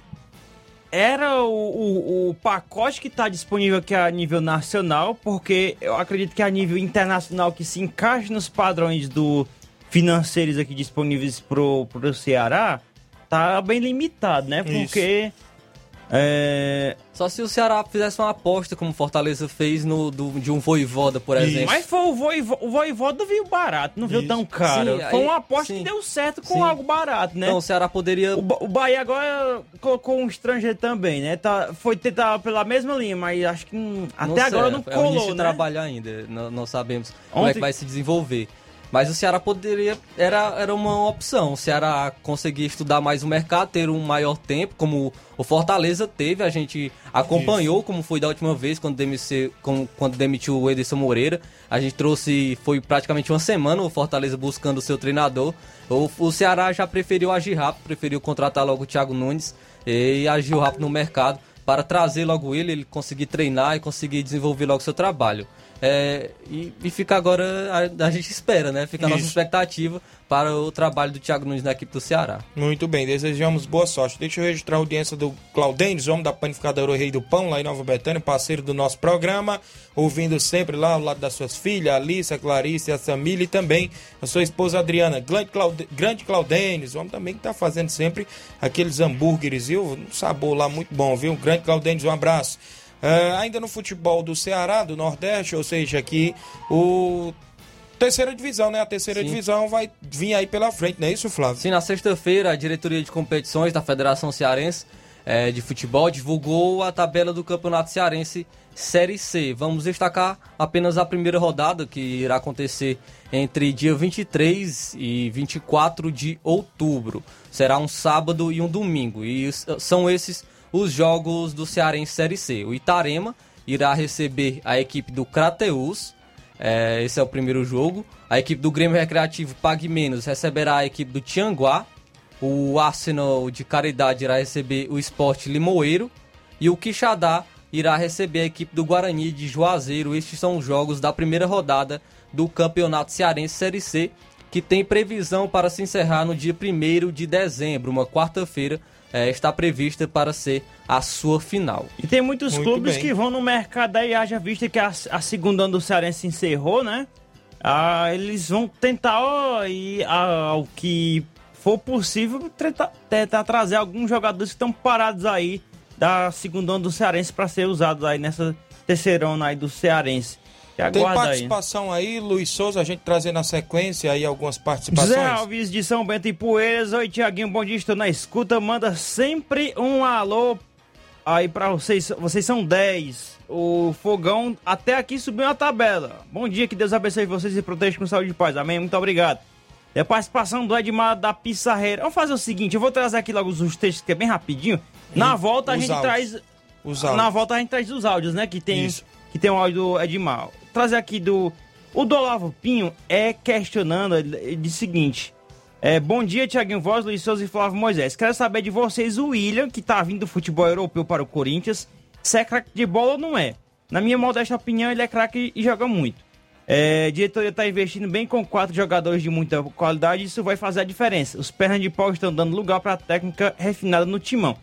era o, o, o pacote que está disponível aqui a nível nacional, porque eu acredito que a nível internacional que se encaixa nos padrões do financeiros aqui disponíveis pro, pro Ceará, tá bem limitado, né? Porque é... Só se o Ceará fizesse uma aposta, como Fortaleza fez no, do, de um Voivoda, por exemplo. Mas foi o Voivoda, o Voivoda veio barato, não veio tão caro. Sim, foi aí- uma aposta sim. que deu certo com Sim. algo barato, né? Então o Ceará poderia. O, Ba- o Bahia agora colocou um estrangeiro também, né? Tá, foi tentar pela mesma linha, mas acho que hum, até sei, agora não é o início colou, de né? trabalho ainda, não, não sabemos como é Ontem- que vai se desenvolver. Mas o Ceará poderia, era, era uma opção, o Ceará conseguir estudar mais o mercado, ter um maior tempo, como o Fortaleza teve, a gente acompanhou como foi da última vez, quando demitiu, como- quando demitiu o Ederson Moreira, a gente trouxe, foi praticamente uma semana o Fortaleza buscando o seu treinador, o, o Ceará já preferiu agir rápido, preferiu contratar logo o Thiago Nunes e agiu rápido no mercado, para trazer logo ele, ele conseguir treinar e conseguir desenvolver logo seu trabalho. É, e, e fica agora, a, a gente espera, né? Fica a nossa Isso. expectativa para o trabalho do Thiago Nunes na equipe do Ceará. Muito bem, desejamos boa sorte. Deixa eu registrar a audiência do Claudênis, homem da panificadora Rei do Pão, lá em Nova Betânia, parceiro do nosso programa, ouvindo sempre lá ao lado das suas filhas, a Alice, a Clarice, a Samília e também a sua esposa Adriana. Grande, Claude... Grande Claudênis, homem também que tá fazendo sempre aqueles hambúrgueres, viu? Um sabor lá muito bom, viu? Grande Claudênis, um abraço. Ah, ainda no futebol do Ceará, do Nordeste, ou seja, aqui o terceira divisão, né? A terceira Sim. divisão vai vir aí pela frente, não é isso, Flávio? Sim, na sexta-feira, a diretoria de competições da Federação Cearense eh, de Futebol divulgou a tabela do Campeonato Cearense Série C. Vamos destacar apenas a primeira rodada, que irá acontecer entre dia 23 e 24 de outubro. Será um sábado e um domingo. E são esses os jogos do Cearense Série C. O Itarema irá receber a equipe do Crateus. É, esse é o primeiro jogo. A equipe do Grêmio Recreativo Pague Menos receberá a equipe do Tianguá. O Arsenal de Caridade irá receber o Sport Limoeiro. E o Quixadá irá receber a equipe do Guarani de Juazeiro. Estes são os jogos da primeira rodada do Campeonato Cearense Série C, que tem previsão para se encerrar no dia 1 de dezembro, uma quarta-feira. É, está prevista para ser a sua final. E tem muitos Muito clubes bem. que vão no mercado aí, haja vista que a, a segunda do Cearense encerrou, né? Ah, eles vão tentar, ó, e, ah, ao que for possível, tentar, tentar trazer alguns jogadores que estão parados aí da segunda do Cearense para ser usados aí nessa terceira ano aí do Cearense. Tem aguarda aí. participação aí. Luiz Souza, a gente trazendo na sequência aí algumas participações. José Alves de São Bento e Poeiras. Oi, Tiaguinho, bom dia, estou na escuta. Manda sempre um alô aí pra vocês. Vocês são 10. O fogão até aqui subiu na tabela. Bom dia, que Deus abençoe vocês e proteja com saúde e paz. Amém? Muito obrigado. E a participação do Edmar da Pissarreira. Vamos fazer o seguinte, eu vou trazer aqui logo os textos que é bem rapidinho. Na volta a gente áudios. traz... Os Na áudios. volta a gente traz os áudios, né? Que tem, Isso. que tem um áudio do Edmar. Trazer aqui do. O do Olavo Pinho é questionando, o seguinte. É, bom dia, Tiaguinho Voz, Luiz Souza e Flávio Moisés. Quero saber de vocês o William, que tá vindo do futebol europeu para o Corinthians, se é craque de bola ou não é. Na minha modesta opinião, ele é craque e joga muito. É, a diretoria está investindo bem com quatro jogadores de muita qualidade, isso vai fazer a diferença. Os pernas de pau estão dando lugar para a técnica refinada no timão.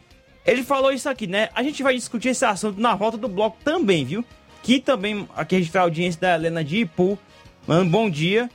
Ele falou isso aqui, né? A gente vai discutir esse assunto na volta do bloco também, viu? Que também aqui registrar a audiência da Helena de Ipu. Mano, bom dia.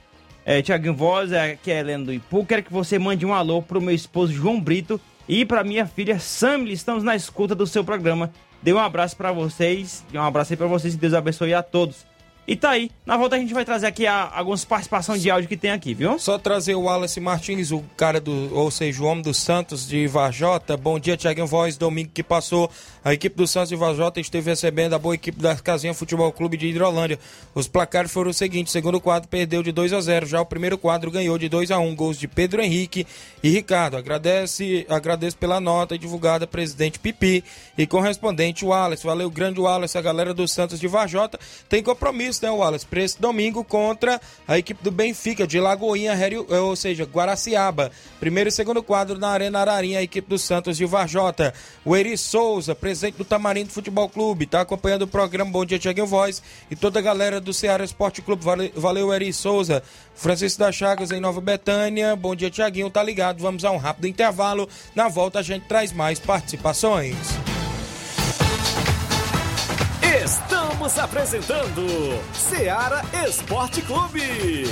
É, Tiaguinho Voz, é, aqui é a Helena do Ipu. Quero que você mande um alô pro meu esposo João Brito e pra minha filha Sammy. Estamos na escuta do seu programa. Dê um abraço pra vocês. Um abraço aí pra vocês e Deus abençoe a todos. E tá aí. Na volta a gente vai trazer aqui a- algumas participações de áudio que tem aqui, viu? Só trazer o Wallace Martins, o cara do, ou seja, o homem do Santos de Varjota. Bom dia, Tiaguinho Voz. Domingo que passou, a equipe do Santos de Varjota esteve recebendo a boa equipe da Casinha Futebol Clube de Hidrolândia. Os placares foram os seguintes: segundo quadro perdeu de 2 a 0, já o primeiro quadro ganhou de 2 a 1, gols de Pedro Henrique e Ricardo. Agradece, agradeço pela nota divulgada, presidente Pipi e correspondente Wallace. Valeu, grande Wallace, a galera do Santos de Varjota tem compromisso Wallace, né, Wallace? Esse domingo contra a equipe do Benfica, de Lagoinha, ou seja, Guaraciaba. Primeiro e segundo quadro na Arena Ararinha, a equipe do Santos de Varjota. O Eri Souza, presidente do Tamarindo Futebol Clube, está acompanhando o programa Bom Dia Tiaguinho Voz e toda a galera do Ceará Esporte Clube. Valeu, valeu Eri Souza. Francisco das Chagas em Nova Betânia. Bom dia, Tiaguinho. Tá ligado? Vamos a um rápido intervalo. Na volta a gente traz mais participações. Estamos apresentando Ceará Esporte Clube.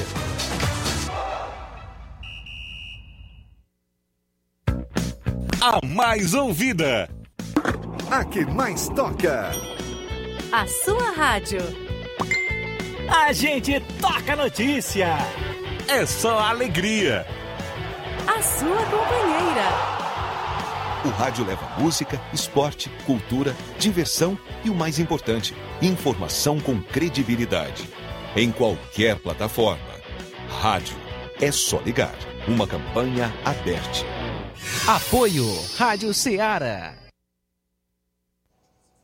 A mais ouvida. A que mais toca. A sua rádio. A gente toca notícia. É só alegria. A sua companheira. O rádio leva música, esporte, cultura, diversão e o mais importante, informação com credibilidade. Em qualquer plataforma. Rádio é só ligar. Uma campanha aberta. Apoio Rádio Ceará.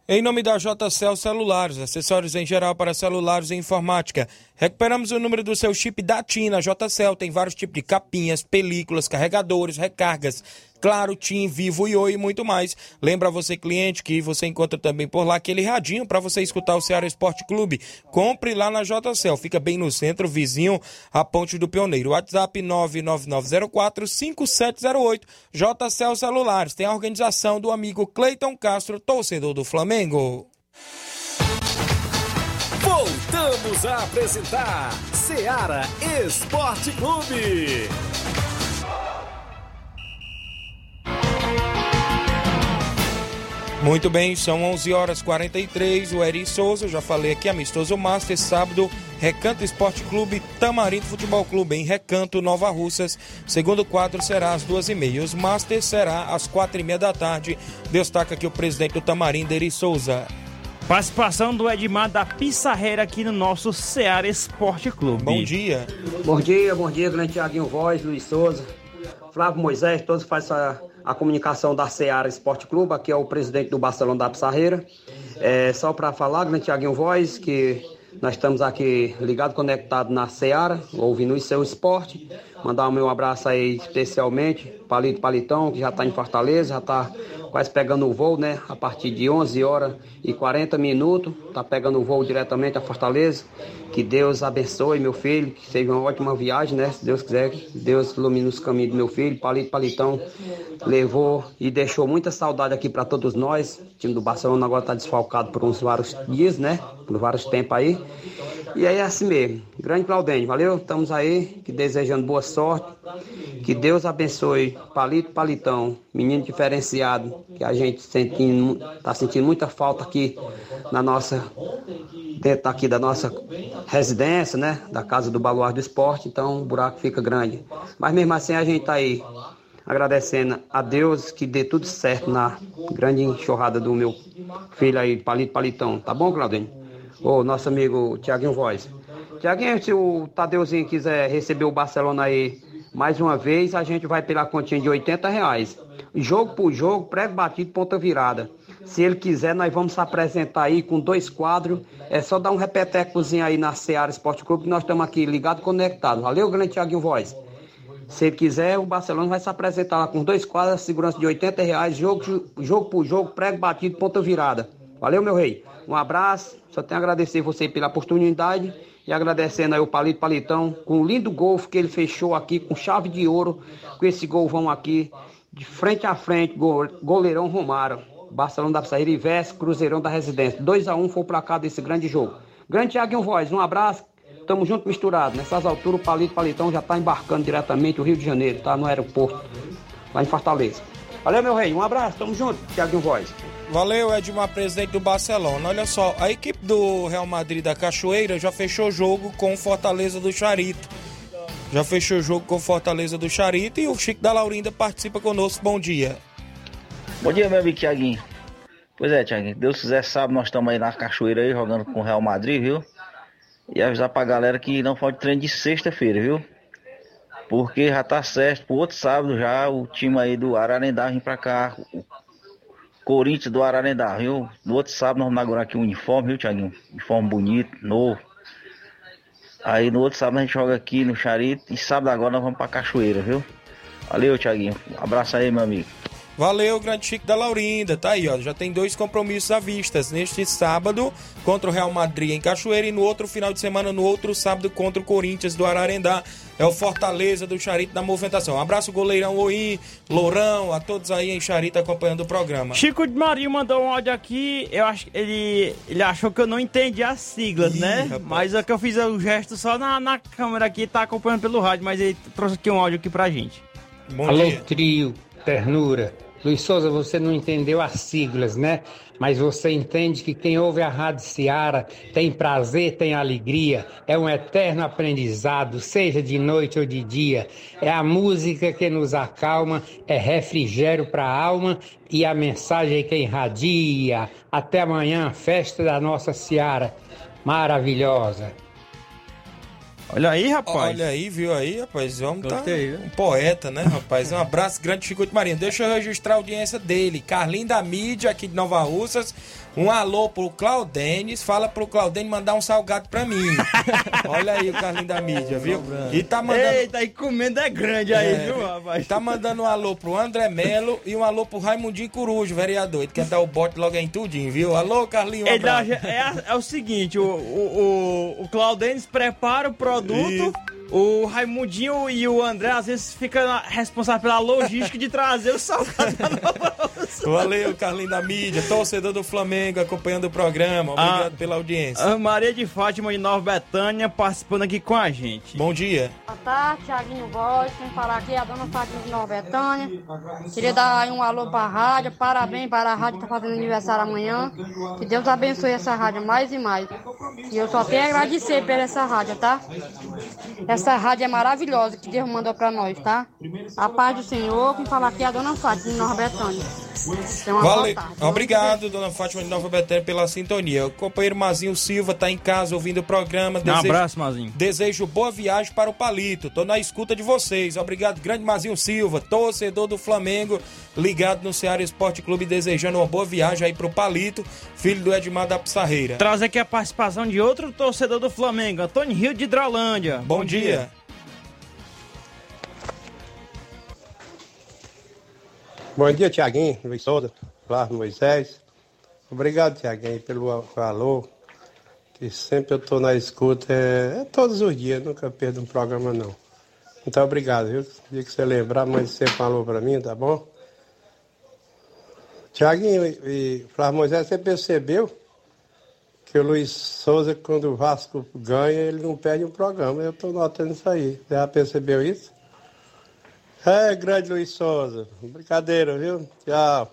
Em nome da JCL Celulares, acessórios em geral para celulares e informática. Recuperamos o número do seu chip da TIM na JCL. Tem vários tipos de capinhas, películas, carregadores, recargas. Claro, TIM, Vivo e Oi e muito mais. Lembra você, cliente, que você encontra também por lá aquele radinho para você escutar o Ceará Esporte Clube. Compre lá na JCL. Fica bem no centro, vizinho à Ponte do Pioneiro. WhatsApp 999045708. JCL Celulares. Tem a organização do amigo Cleiton Castro, torcedor do Flamengo. Voltamos a apresentar Ceará Esporte Clube. Muito bem, são 11 horas 43. O Eri Souza, já falei aqui, amistoso Master, sábado, Recanto Esporte Clube, Tamarindo Futebol Clube, em Recanto, Nova Russas. Segundo quadro será às duas e meia. Os Master será às quatro e meia da tarde. Destaca aqui o presidente do Tamarindo, Eri Souza. Participação do Edmar da Pissarreira aqui no nosso Ceará Esporte Clube. Bom dia. Bom dia, bom dia, grande Tiaguinho Voz, Luiz Souza, Flávio Moisés, todos fazem a, a comunicação da Ceará Esporte Clube, aqui é o presidente do Barcelona da Pissarreira. É, só para falar, grande Tiaguinho Voz, que nós estamos aqui ligados, conectados na Ceará, ouvindo o seu esporte. Mandar o meu abraço aí especialmente, Palito Palitão, que já está em Fortaleza, já está quase pegando o voo, né? A partir de 11 horas e 40 minutos, tá pegando o voo diretamente a Fortaleza. Que Deus abençoe meu filho, que seja uma ótima viagem, né? Se Deus quiser, que Deus ilumine os caminhos do meu filho. Palito Palitão levou e deixou muita saudade aqui para todos nós. O time do Barcelona agora está desfalcado por uns vários dias, né? Por vários tempos aí. E aí é assim mesmo. Grande Claudênio, valeu? Estamos aí, que desejando boa sorte. Que Deus abençoe Palito Palitão, menino diferenciado, que a gente sentindo, tá sentindo muita falta aqui na nossa, dentro aqui da nossa residência, né? Da casa do Baluarte do Esporte, então o buraco fica grande. Mas mesmo assim a gente tá aí agradecendo a Deus que dê tudo certo na grande enxurrada do meu filho aí, Palito Palitão. Tá bom, Claudinho? Ô, nosso amigo Tiaguinho Voz. Tiaguinho, se o Tadeuzinho quiser receber o Barcelona aí mais uma vez, a gente vai pela continha de 80 reais. Jogo por jogo, prego batido, ponta virada. Se ele quiser, nós vamos se apresentar aí com dois quadros. É só dar um repetecozinho aí na Seara Esporte Clube, que nós estamos aqui ligados e conectados. Valeu, grande Tiaguinho Voz. Se ele quiser, o Barcelona vai se apresentar lá com dois quadros, segurança de 80 reais, jogo, jogo por jogo, prego batido, ponta virada. Valeu, meu rei. Um abraço, só tenho a agradecer você pela oportunidade e agradecendo aí o Palito Palitão com o lindo golfe que ele fechou aqui com chave de ouro, com esse golvão aqui, de frente a frente, goleirão Romário. Barcelona da Saíra e Veste, Cruzeirão da Residência. 2 a 1 um foi o placar desse grande jogo. Grande Thiaguinho Voz, um abraço. Tamo junto misturado. Nessas alturas o Palito Palitão já tá embarcando diretamente o Rio de Janeiro, tá no aeroporto, lá em Fortaleza. Valeu, meu rei. Um abraço. Tamo junto, Thiaguinho Voz. Valeu, Edmar, presidente do Barcelona. Olha só, a equipe do Real Madrid da Cachoeira já fechou o jogo com Fortaleza do Charito. Já fechou o jogo com Fortaleza do Charito e o Chico da Laurinda participa conosco. Bom dia. Bom dia, meu amigo Tiaguinho. Pois é, Tiaguinho. Deus quiser, sabe, nós estamos aí na Cachoeira aí jogando com o Real Madrid, viu? E avisar pra galera que não pode treino de sexta-feira, viu? Porque já tá certo, pro outro sábado já o time aí do Ararendá vem pra cá. Corinthians do Ararendá, viu? No outro sábado nós vamos inaugurar aqui um uniforme, viu, Tiaguinho? Uniforme bonito, novo. Aí no outro sábado a gente joga aqui no Charito e sábado agora nós vamos pra Cachoeira, viu? Valeu, Thiaguinho. Um abraço aí, meu amigo. Valeu, grande Chico da Laurinda. Tá aí, ó. Já tem dois compromissos à vista. Neste sábado contra o Real Madrid em Cachoeira e no outro final de semana, no outro sábado, contra o Corinthians do Ararendá. É o Fortaleza do Charito da movimentação. Um abraço, goleirão Oim, Lourão, a todos aí em Charito acompanhando o programa. Chico de Maria mandou um áudio aqui. Eu acho que ele, ele achou que eu não entendi as siglas, Ih, né? rapaz. Mas é que eu fiz o gesto só na, na câmera aqui, tá acompanhando pelo rádio, mas ele trouxe aqui um áudio aqui pra gente. Bom Alô, dia. trio, ternura. Luiz Souza, você não entendeu as siglas, né? Mas você entende que quem ouve a Rádio Seara tem prazer, tem alegria, é um eterno aprendizado, seja de noite ou de dia. É a música que nos acalma, é refrigério para a alma e a mensagem que irradia. Até amanhã, festa da nossa Seara. Maravilhosa. Olha aí, rapaz. Olha aí, viu aí, rapaz? O homem tá Gostei, viu? um poeta, né, rapaz? Um abraço grande, Chico de Marinho. Deixa eu registrar a audiência dele. Carlinho da Mídia, aqui de Nova Russas. Um alô pro Claudenes. Fala pro Claudenes mandar um salgado pra mim. Olha aí o Carlinho da Mídia, viu? E tá mandando... Eita, a encomenda é grande aí, É, viu, rapaz? Tá mandando um alô pro André Melo e um alô pro Raimundinho Corujo, vereador. Ele quer dar o bote logo em tudinho, viu? Alô, Carlinho, um é, a- é o seguinte, o, o, o, o Claudenis prepara o produto, produto o Raimundinho e o André às vezes ficam responsáveis pela logística de trazer o salgado da Nova Russa. Valeu, Carlinho da Mídia, torcedor do Flamengo, acompanhando o programa. Obrigado Ah. pela audiência. A Maria de Fátima de Nova Betânia participando aqui com a gente. Bom dia. Boa tarde, Thiaguinho Voz, quem falar aqui é a dona Fátima de Nova Betânia. Queria dar aí um alô pra rádio, parabéns para a rádio que tá fazendo aniversário amanhã. Que Deus abençoe essa rádio mais e mais. E eu só tenho a agradecer por essa rádio, tá? Essa rádio é maravilhosa que Deus mandou pra nós, tá? A paz do Senhor, quem falar aqui é a dona Fátima de Nova Betânia. Valeu. Obrigado, dona Fátima de Nova Betânia, pela sintonia. O companheiro Mazinho Silva tá em casa ouvindo o programa. Um abraço, Mazinho. Desejo boa viagem para o Palito. Tô na escuta de vocês. Obrigado, grande Mazinho Silva, torcedor do Flamengo, ligado no Ceará Esporte Clube, desejando uma boa viagem aí pro Palito, filho do Edmar da Pissarreira. Trazer aqui a participação de outro torcedor do Flamengo, Antônio Rio de Hidrolândia. Bom, dia. Bom dia, Tiaguinho, Luiz Souza, Flávio Moisés. Obrigado, Tiaguinho, pelo alô, que sempre eu tô na escuta, é, é todos os dias, nunca perdo um programa não. Muito obrigado, viu? Dia que você lembrar, sempre um alô pra mim, tá bom? Tiaguinho e, e Flávio Moisés, você percebeu que o Luiz Souza, quando o Vasco ganha, ele não perde um programa. Eu tô notando isso aí. Você já percebeu isso? É, grande Luiz Souza. Brincadeira, viu? Tchau.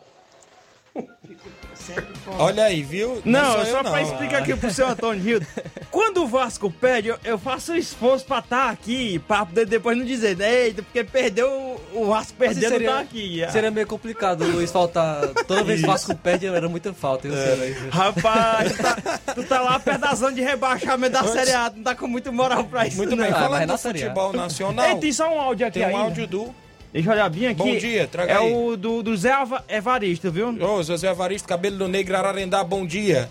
Olha aí, viu? Não, eu, só pra explicar aqui pro seu Antônio Rio. Quando o Vasco perde, eu, eu faço um esforço pra estar aqui, pra poder depois não dizer, eita, porque perdeu, o Vasco Mas perdeu, seria, não tá aqui. Seria meio complicado o Luiz faltar. Toda vez que o Vasco perde, era muita falta. Eu sei, né? Rapaz, tu tá, tu tá lá zona de rebaixamento da Série A, não tá com muito moral pra isso Muito não. bem, Ah, falando do futebol nacional. Ei, tem só um áudio aqui Tem um ainda. áudio do. Deixa eu olhar bem aqui. Bom dia, traga É aí. o do, do Zé Evaristo, viu? Ô, José Avaristo, cabelo do negro, Ararendá, bom dia.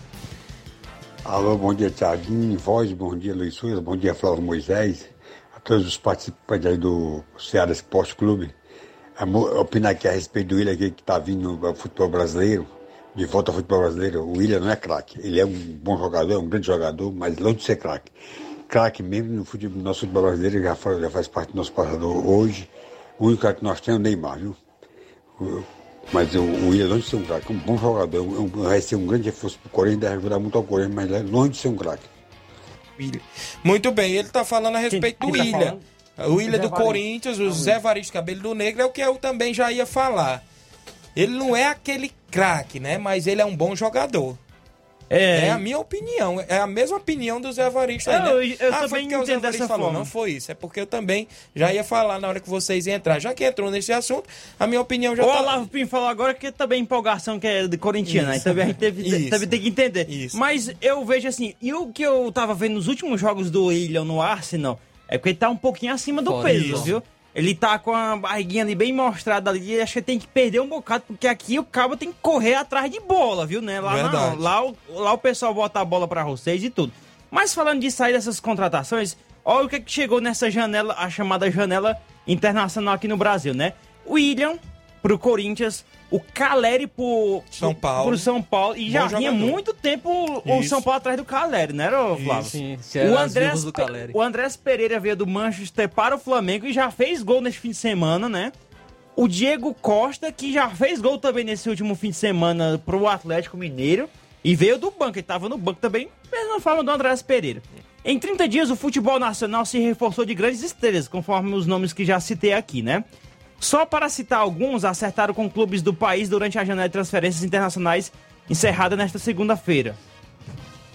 Alô, bom dia, Tiaguinho, Voz, bom dia, Luiz Souza, bom dia, Flávio Moisés, todos os participantes aí do Ceará Esporte Clube. Opinar aqui a respeito do William aqui que está vindo ao futebol brasileiro, de volta ao futebol brasileiro. O William não é craque, ele é um bom jogador, é um grande jogador, mas longe de ser craque. Craque mesmo no, futebol, no nosso futebol brasileiro, já faz, já faz parte do nosso passador hoje. O único cara que nós temos é o Neymar, viu? Mas o, o William, longe de ser um craque, é um bom jogador, é um- vai ser um grande reforço para o Corinthians, deve ajudar muito ao Corinthians, mas é longe de ser um craque. Muito bem, ele tá falando a respeito do quem tá. O William Zé do Evaristo. Corinthians, o Zé Varisto Cabelo do Negro, é o que eu também já ia falar. Ele não é aquele craque, né? Mas ele é um bom jogador. É. É a minha opinião. É a mesma opinião do Zé Evaristo aí, né? eu- eu ah, também foi o entendo dessa falou. forma. Não foi isso. É porque eu também já ia falar na hora que vocês entrar. Já que entrou nesse assunto, a minha opinião já o tá... Olavo Pinho falou agora que também empolgação que é de corintiano, aí Isso. também a gente teve, Isso. teve tem que entender. Mas eu vejo assim, e o que eu tava vendo nos últimos jogos do William no Arsenal, é porque ele tá um pouquinho acima do peso, isso. viu? Ele tá com a barriguinha ali bem mostrada ali, e acho que tem que perder um bocado, porque aqui o cabo tem que correr atrás de bola, viu, né? Lá Verdade. não, lá o, lá o pessoal bota a bola pra vocês e tudo. Mas falando de sair dessas contratações, Olha o que, que chegou nessa janela, a chamada janela internacional aqui no Brasil, né? William pro Corinthians, o Caleri pro São Paulo. pro São Paulo e Bom já vinha jogador. muito tempo o Isso. São Paulo atrás do Caleri, né, ô, Flávio? Sim, era o Andrés, do Caleri. o Andrés Pereira veio do Manchester para o Flamengo e já fez gol nesse fim de semana, né? O Diego Costa, que já fez gol também nesse último fim de semana pro Atlético Mineiro. E veio do banco, ele tava no banco também, mesma forma do Andrés Pereira. Em 30 dias, o futebol nacional se reforçou de grandes estrelas, conforme os nomes que já citei aqui, né? Só para citar alguns, acertaram com clubes do país durante a janela de transferências internacionais encerrada nesta segunda-feira.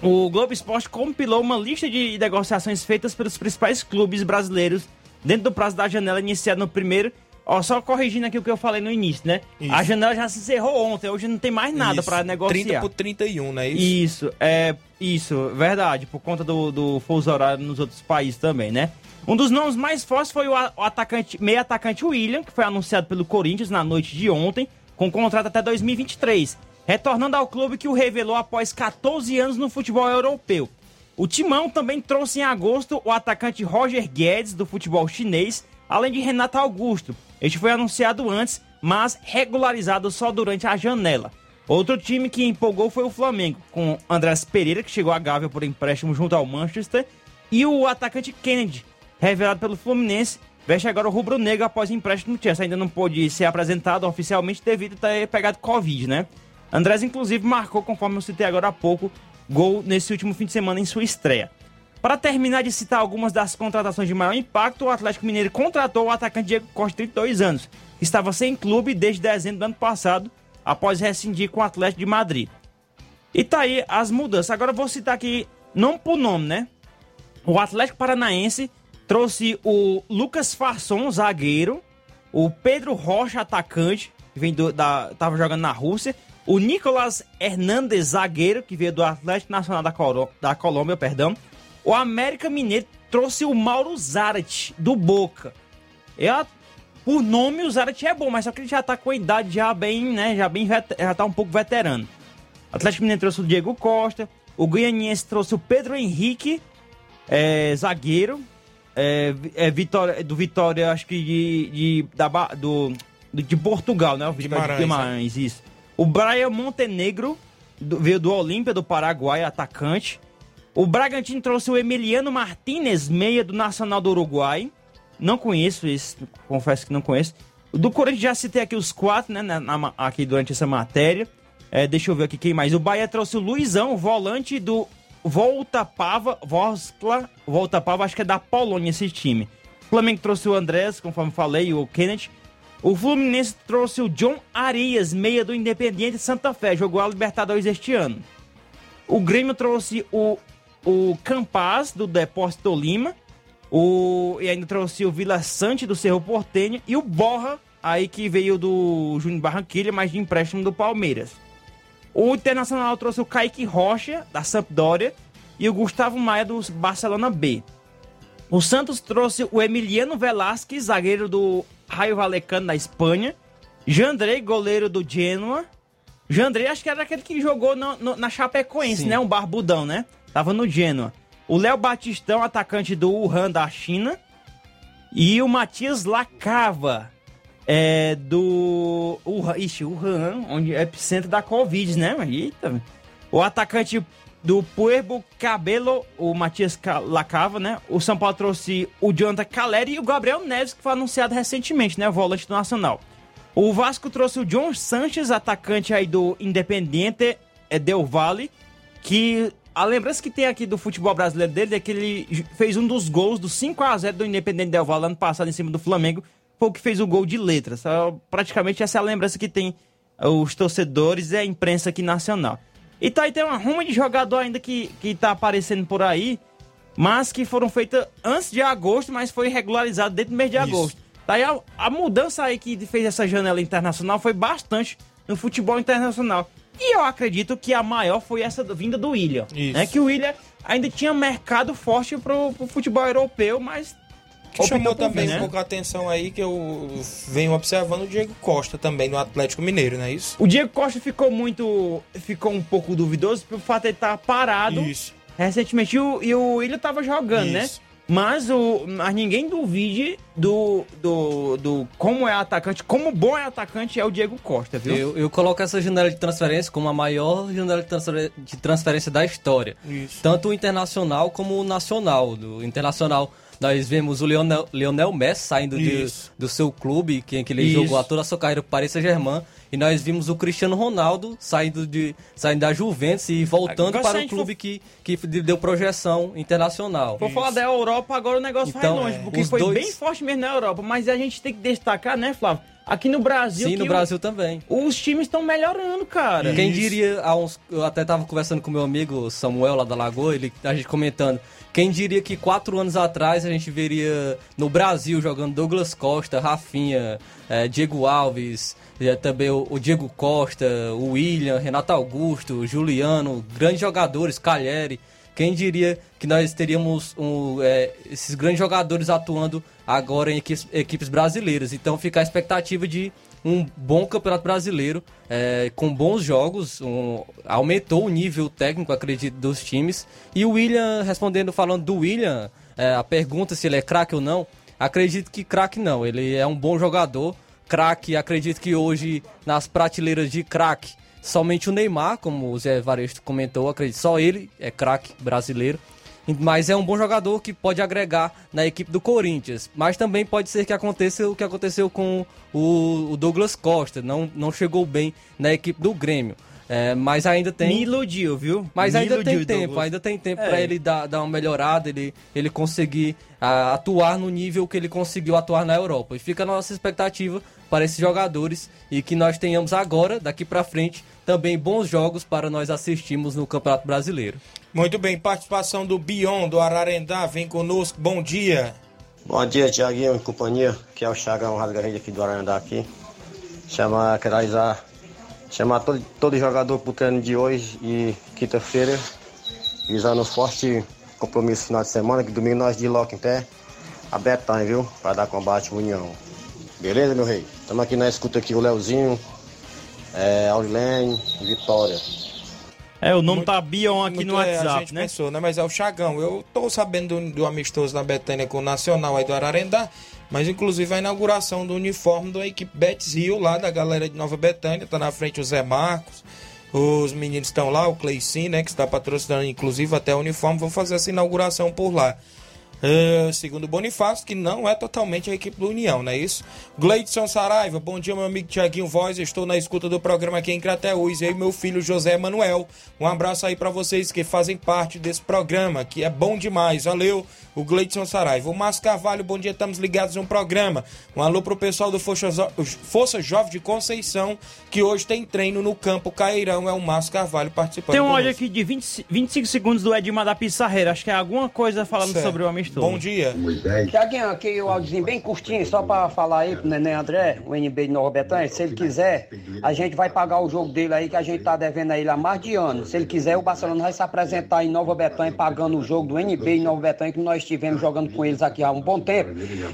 O Globo Esporte compilou uma lista de negociações feitas pelos principais clubes brasileiros dentro do prazo da janela iniciada no primeiro. Ó, só corrigindo aqui o que eu falei no início, né? Isso. A janela já se encerrou ontem, hoje não tem mais nada para negociar. 30 por 31, não é isso? Isso, é isso, verdade, por conta do, do fuso horário nos outros países também, né? Um dos nomes mais fortes foi o, atacante, meio atacante William, que foi anunciado pelo Corinthians na noite de ontem, com contrato até 2023, retornando ao clube que o revelou após 14 anos no futebol europeu. O Timão também trouxe em agosto o atacante Roger Guedes, do futebol chinês, além de Renato Augusto. Este foi anunciado antes, mas regularizado só durante a janela. Outro time que empolgou foi o Flamengo, com Andrés Pereira, que chegou a Gávea por empréstimo junto ao Manchester, e o atacante Kennedy, revelado pelo Fluminense, veste agora o rubro-negro após empréstimo no Chelsea. Ainda não pôde ser apresentado oficialmente devido a ter pegado Covid, né? Andrés, inclusive, marcou, conforme eu citei agora há pouco, gol nesse último fim de semana em sua estreia. Para terminar de citar algumas das contratações de maior impacto, o Atlético Mineiro contratou o atacante Diego Costa, 32 anos, estava sem clube desde dezembro do ano passado, após rescindir com o Atlético de Madrid. E tá aí as mudanças. Agora eu vou citar aqui, nome por nome, né? O Atlético Paranaense trouxe o Lucas Farson, zagueiro, o Pedro Rocha, atacante, que vem do, da, tava jogando na Rússia, o Nicolas Hernandes, zagueiro, que veio do Atlético Nacional da, Coro- da Colômbia, perdão. O América Mineiro trouxe o Mauro Zarat, do Boca. Eu, por nome, o Zarat é bom, mas só que ele já tá com a idade já bem, né, já bem, já tá um pouco veterano. O Atlético Mineiro trouxe o Diego Costa, o Goianiense trouxe o Pedro Henrique, é, zagueiro, é, é, Vitória, do Vitória, acho que de, de, da, do, de Portugal, né? O Vitória de Guimarães, Guimarães, isso. O Brian Montenegro, do- veio do Olímpia, do Paraguai, atacante. O Bragantino trouxe o Emiliano Martinez, meia do Nacional do Uruguai. Não conheço esse, confesso que não conheço. Do Corinthians já citei aqui os quatro, né, na- na- aqui durante essa matéria. É, deixa eu ver aqui quem mais. O Bahia trouxe o Luizão, volante do Volta Pava, Voskla, Volta Pava, acho que é da Polônia esse time. O Flamengo trouxe o Andrés, conforme falei, o Kennedy. O Fluminense trouxe o John Arias, meia do Independiente Santa Fé, jogou a Libertadores este ano. O Grêmio trouxe o, o Campaz, do Depósito Tolima. O, e ainda trouxe o Vila Sante, do Cerro Portenho. E o Borra, aí que veio do Júnior Barranquilha, mas de empréstimo do Palmeiras. O Internacional trouxe o Kaique Rocha, da Sampdoria. E o Gustavo Maia, do Barcelona B. O Santos trouxe o Emiliano Velasquez, zagueiro do Raio Valecano da Espanha. Jandrei, goleiro do Genoa. Jandrei, acho que era aquele que jogou no- no- na Chapecoense, Sim. né? Um barbudão, né? Tava no Genoa. O Léo Batistão, atacante do Wuhan da China. E o Matias Lacava, é, do. Wuhan, ixi, Wuhan, onde é epicentro da Covid, né? Eita. O atacante do Puerbo Cabelo, o Matias Ca- Lacava, né? O São Paulo trouxe o Jonathan Caleri e o Gabriel Neves, que foi anunciado recentemente, né? Volante do Nacional. O Vasco trouxe o John Sanches, atacante aí do Independiente é, Del Valle, que a lembrança que tem aqui do futebol brasileiro dele é que ele fez um dos gols do 5 a 0 do Independente Del Valle ano passado em cima do Flamengo, foi o que fez o gol de letra. Só, praticamente essa é a lembrança que tem os torcedores e a imprensa aqui nacional. E tá aí tem uma ruma de jogador ainda que, que tá aparecendo por aí, mas que foram feitas antes de agosto, mas foi regularizado dentro do mês de agosto. Daí a, a mudança aí que fez essa janela internacional foi bastante no futebol internacional. E eu acredito que a maior foi essa vinda do William. Isso. Né? Que o William ainda tinha mercado forte pro, pro futebol europeu, mas. Que chamou também né? um pouco a atenção aí, que eu venho observando o Diego Costa também no Atlético Mineiro, não é isso? O Diego Costa ficou muito. ficou um pouco duvidoso pelo fato de ele estar parado Isso. recentemente. E o, e o William tava jogando, Isso. né? Mas, o, mas ninguém duvide do, do, do como é atacante, como bom é atacante é o Diego Costa, viu? Eu, eu coloco essa janela de transferência como a maior janela de transfer- de transferência da história. Isso. Tanto o internacional como o nacional. Do internacional, nós vemos o Lionel, Lionel Messi saindo de- do seu clube, que, que ele Isso. jogou a toda a sua carreira para Paris Saint-Germain. E nós vimos o Cristiano Ronaldo saindo, de, saindo da Juventus e voltando Agora, para o clube que, que deu projeção internacional. Vou falar da Europa, agora o negócio Então, vai longe, é. porque foi dois- bem forte mesmo na Europa. Mas a gente tem que destacar, né, Flávio? Aqui no Brasil. Sim, que no o- Brasil também. Os times estão melhorando, cara. Quem diria, há uns, eu até tava conversando com meu amigo Samuel lá da Lagoa, ele, a gente comentando, quem diria que quatro anos atrás a gente veria no Brasil jogando Douglas Costa, Rafinha, eh, Diego Alves, eh, também o, o Diego Costa, o William, Renato Augusto, Juliano, grandes jogadores, Calheri. Quem diria que nós teríamos um, eh, esses grandes jogadores atuando agora em equipes, equipes brasileiras? Então fica a expectativa de um bom campeonato brasileiro, é, com bons jogos, um- aumentou o nível técnico, acredito, dos times. E o William, respondendo, falando do William, é, a pergunta se ele é craque ou não, acredito que craque não, ele é um bom jogador. Craque, acredito que hoje, nas prateleiras de craque, somente o Neymar, como o Zé Varesto comentou, acredito, só ele é craque brasileiro. Mas é um bom jogador que pode agregar na equipe do Corinthians. Mas também pode ser que aconteça o que aconteceu com o, Douglas Costa. Não, não chegou bem na equipe do Grêmio. É, mas ainda tem. Me iludiu, viu? Mas Me ainda iludiu, tem tempo, Douglas. ainda tem tempo É. pra ele dar, dar uma melhorada, ele, ele conseguir ah, atuar no nível que ele conseguiu atuar na Europa. E fica a nossa expectativa para esses jogadores e que nós tenhamos agora, daqui pra frente, também bons jogos para nós assistirmos no Campeonato Brasileiro. Muito bem, participação do Bion, do Ararendá, vem conosco, bom dia. Bom dia, Tiaguinho e companhia, que é o Chagão Rasgarrede aqui do Arandá aqui. Chama, quero avisar, chamar todo, todo jogador pro treino de hoje e quinta-feira, visando um forte compromisso no final de semana, que domingo nós de Loco em pé, a Betanha, viu? Para dar combate à União. Beleza, meu rei? Estamos aqui na escuta aqui o Leozinho, é, Aurilene e Vitória. É, o nome tá Bion aqui Muito no é, a WhatsApp, gente né? pensou, né? Mas é o Chagão. Eu tô sabendo do, do amistoso na Betânia com o Nacional aí do Ararendá, mas inclusive a inauguração do uniforme da equipe Betis Rio, lá da galera de Nova Betânia, tá na frente o Zé Marcos, os meninos estão lá, o Cleicinho, né, que está patrocinando inclusive até o uniforme, vão fazer essa inauguração por lá. É, segundo o Bonifácio, que não é totalmente a equipe do União, não é isso? Gleidson Saraiva, bom dia, meu amigo Tiaguinho Voz. Estou na escuta do programa aqui em Crateús. E aí, meu filho José Manuel. Um abraço aí para vocês que fazem parte desse programa, que é bom demais. Valeu, o Gleidson Saraiva. O Márcio Carvalho, bom dia, estamos ligados no programa. Um alô pro pessoal do Força, Jo- Força Jovem de Conceição, que hoje tem treino no campo Cairão. É o Márcio Carvalho participando. Tem um áudio conosco. aqui de 20, 25 segundos do Edmar da Pissarreira. Acho que é alguma coisa falando Certo. sobre o Bom dia. Tiaguinho, aqui o áudiozinho bem curtinho, só pra falar aí pro Neném André, o NB de Nova Betânia, se ele quiser, a gente vai pagar o jogo dele aí, que a gente tá devendo a ele há mais de ano. Se ele quiser, o Barcelona vai se apresentar em Nova Betânia, pagando o jogo do NB em Nova Betânia, que nós estivemos jogando com eles aqui há um bom tempo.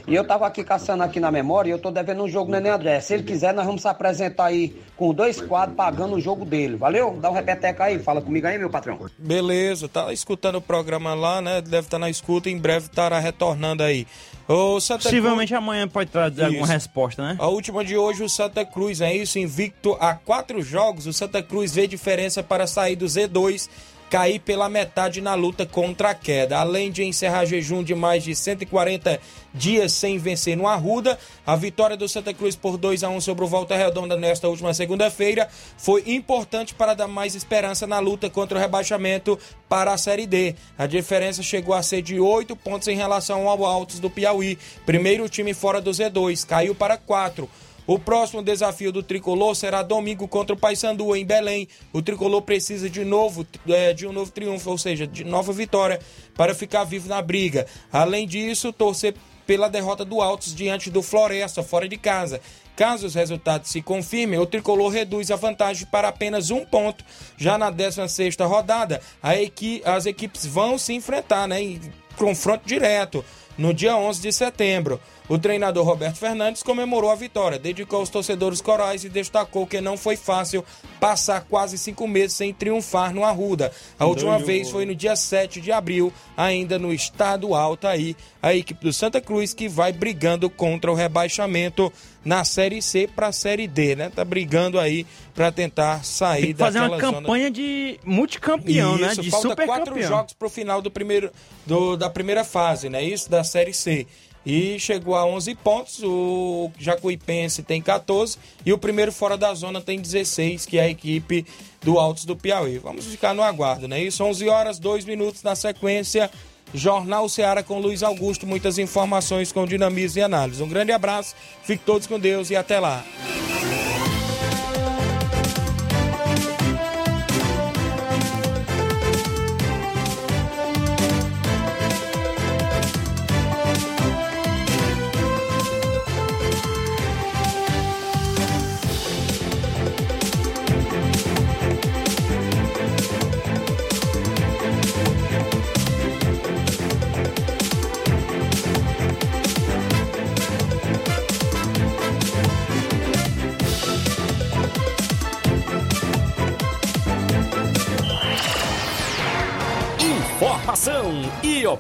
E eu tava aqui caçando aqui na memória, e eu tô devendo um jogo do Neném André. Se ele quiser, nós vamos se apresentar aí com dois quadros, pagando o jogo dele. Valeu? Dá um repeteca aí, fala comigo aí, meu patrão. Beleza, tá escutando o programa lá, né? Deve estar na escuta, em breve estará retornando aí. O Santa Possivelmente amanhã pode trazer alguma resposta, né? A última de hoje, o Santa Cruz, é isso, invicto a quatro jogos. O Santa Cruz vê diferença para sair do Z2, cair pela metade na luta contra a queda. Além de encerrar jejum de mais de 140 dias sem vencer no Arruda, a vitória do Santa Cruz por 2 a 1 sobre o Volta Redonda nesta última segunda-feira foi importante para dar mais esperança na luta contra o rebaixamento para a Série D. A diferença chegou a ser de 8 pontos em relação ao Altos do Piauí, primeiro time fora do Z2, caiu para 4. O próximo desafio do Tricolor será domingo contra o Paysandu em Belém. O Tricolor precisa de novo é, de um novo triunfo, ou seja, de nova vitória para ficar vivo na briga. Além disso, torcer pela derrota do Altos diante do Floresta fora de casa. Caso os resultados se confirmem, o Tricolor reduz a vantagem para apenas um ponto. Já na 16ª rodada, equi- as equipes vão se enfrentar né, em confronto direto no dia 11 de setembro. O treinador Roberto Fernandes comemorou a vitória, dedicou aos torcedores corais e destacou que não foi fácil passar quase cinco meses sem triunfar no Arruda. A última vez foi no dia 7 de abril, ainda no estado alto aí, a equipe do Santa Cruz que vai brigando contra o rebaixamento na Série C para a Série D, né? Tá brigando aí para tentar sair que fazer uma daquela zona campanha de multicampeão, né? isso, De falta super quatro campeão. jogos pro final do primeiro, do- da primeira fase, né? Isso, da Série C. E chegou a 11 pontos, o Jacuipense tem 14 e o primeiro fora da zona tem 16, que é a equipe do Altos do Piauí. Vamos ficar no aguardo, né? Isso, 11 horas, 2 minutos na sequência. Jornal Ceará com Luiz Augusto, muitas informações com dinamismo e análise. Um grande abraço, fique todos com Deus e até lá.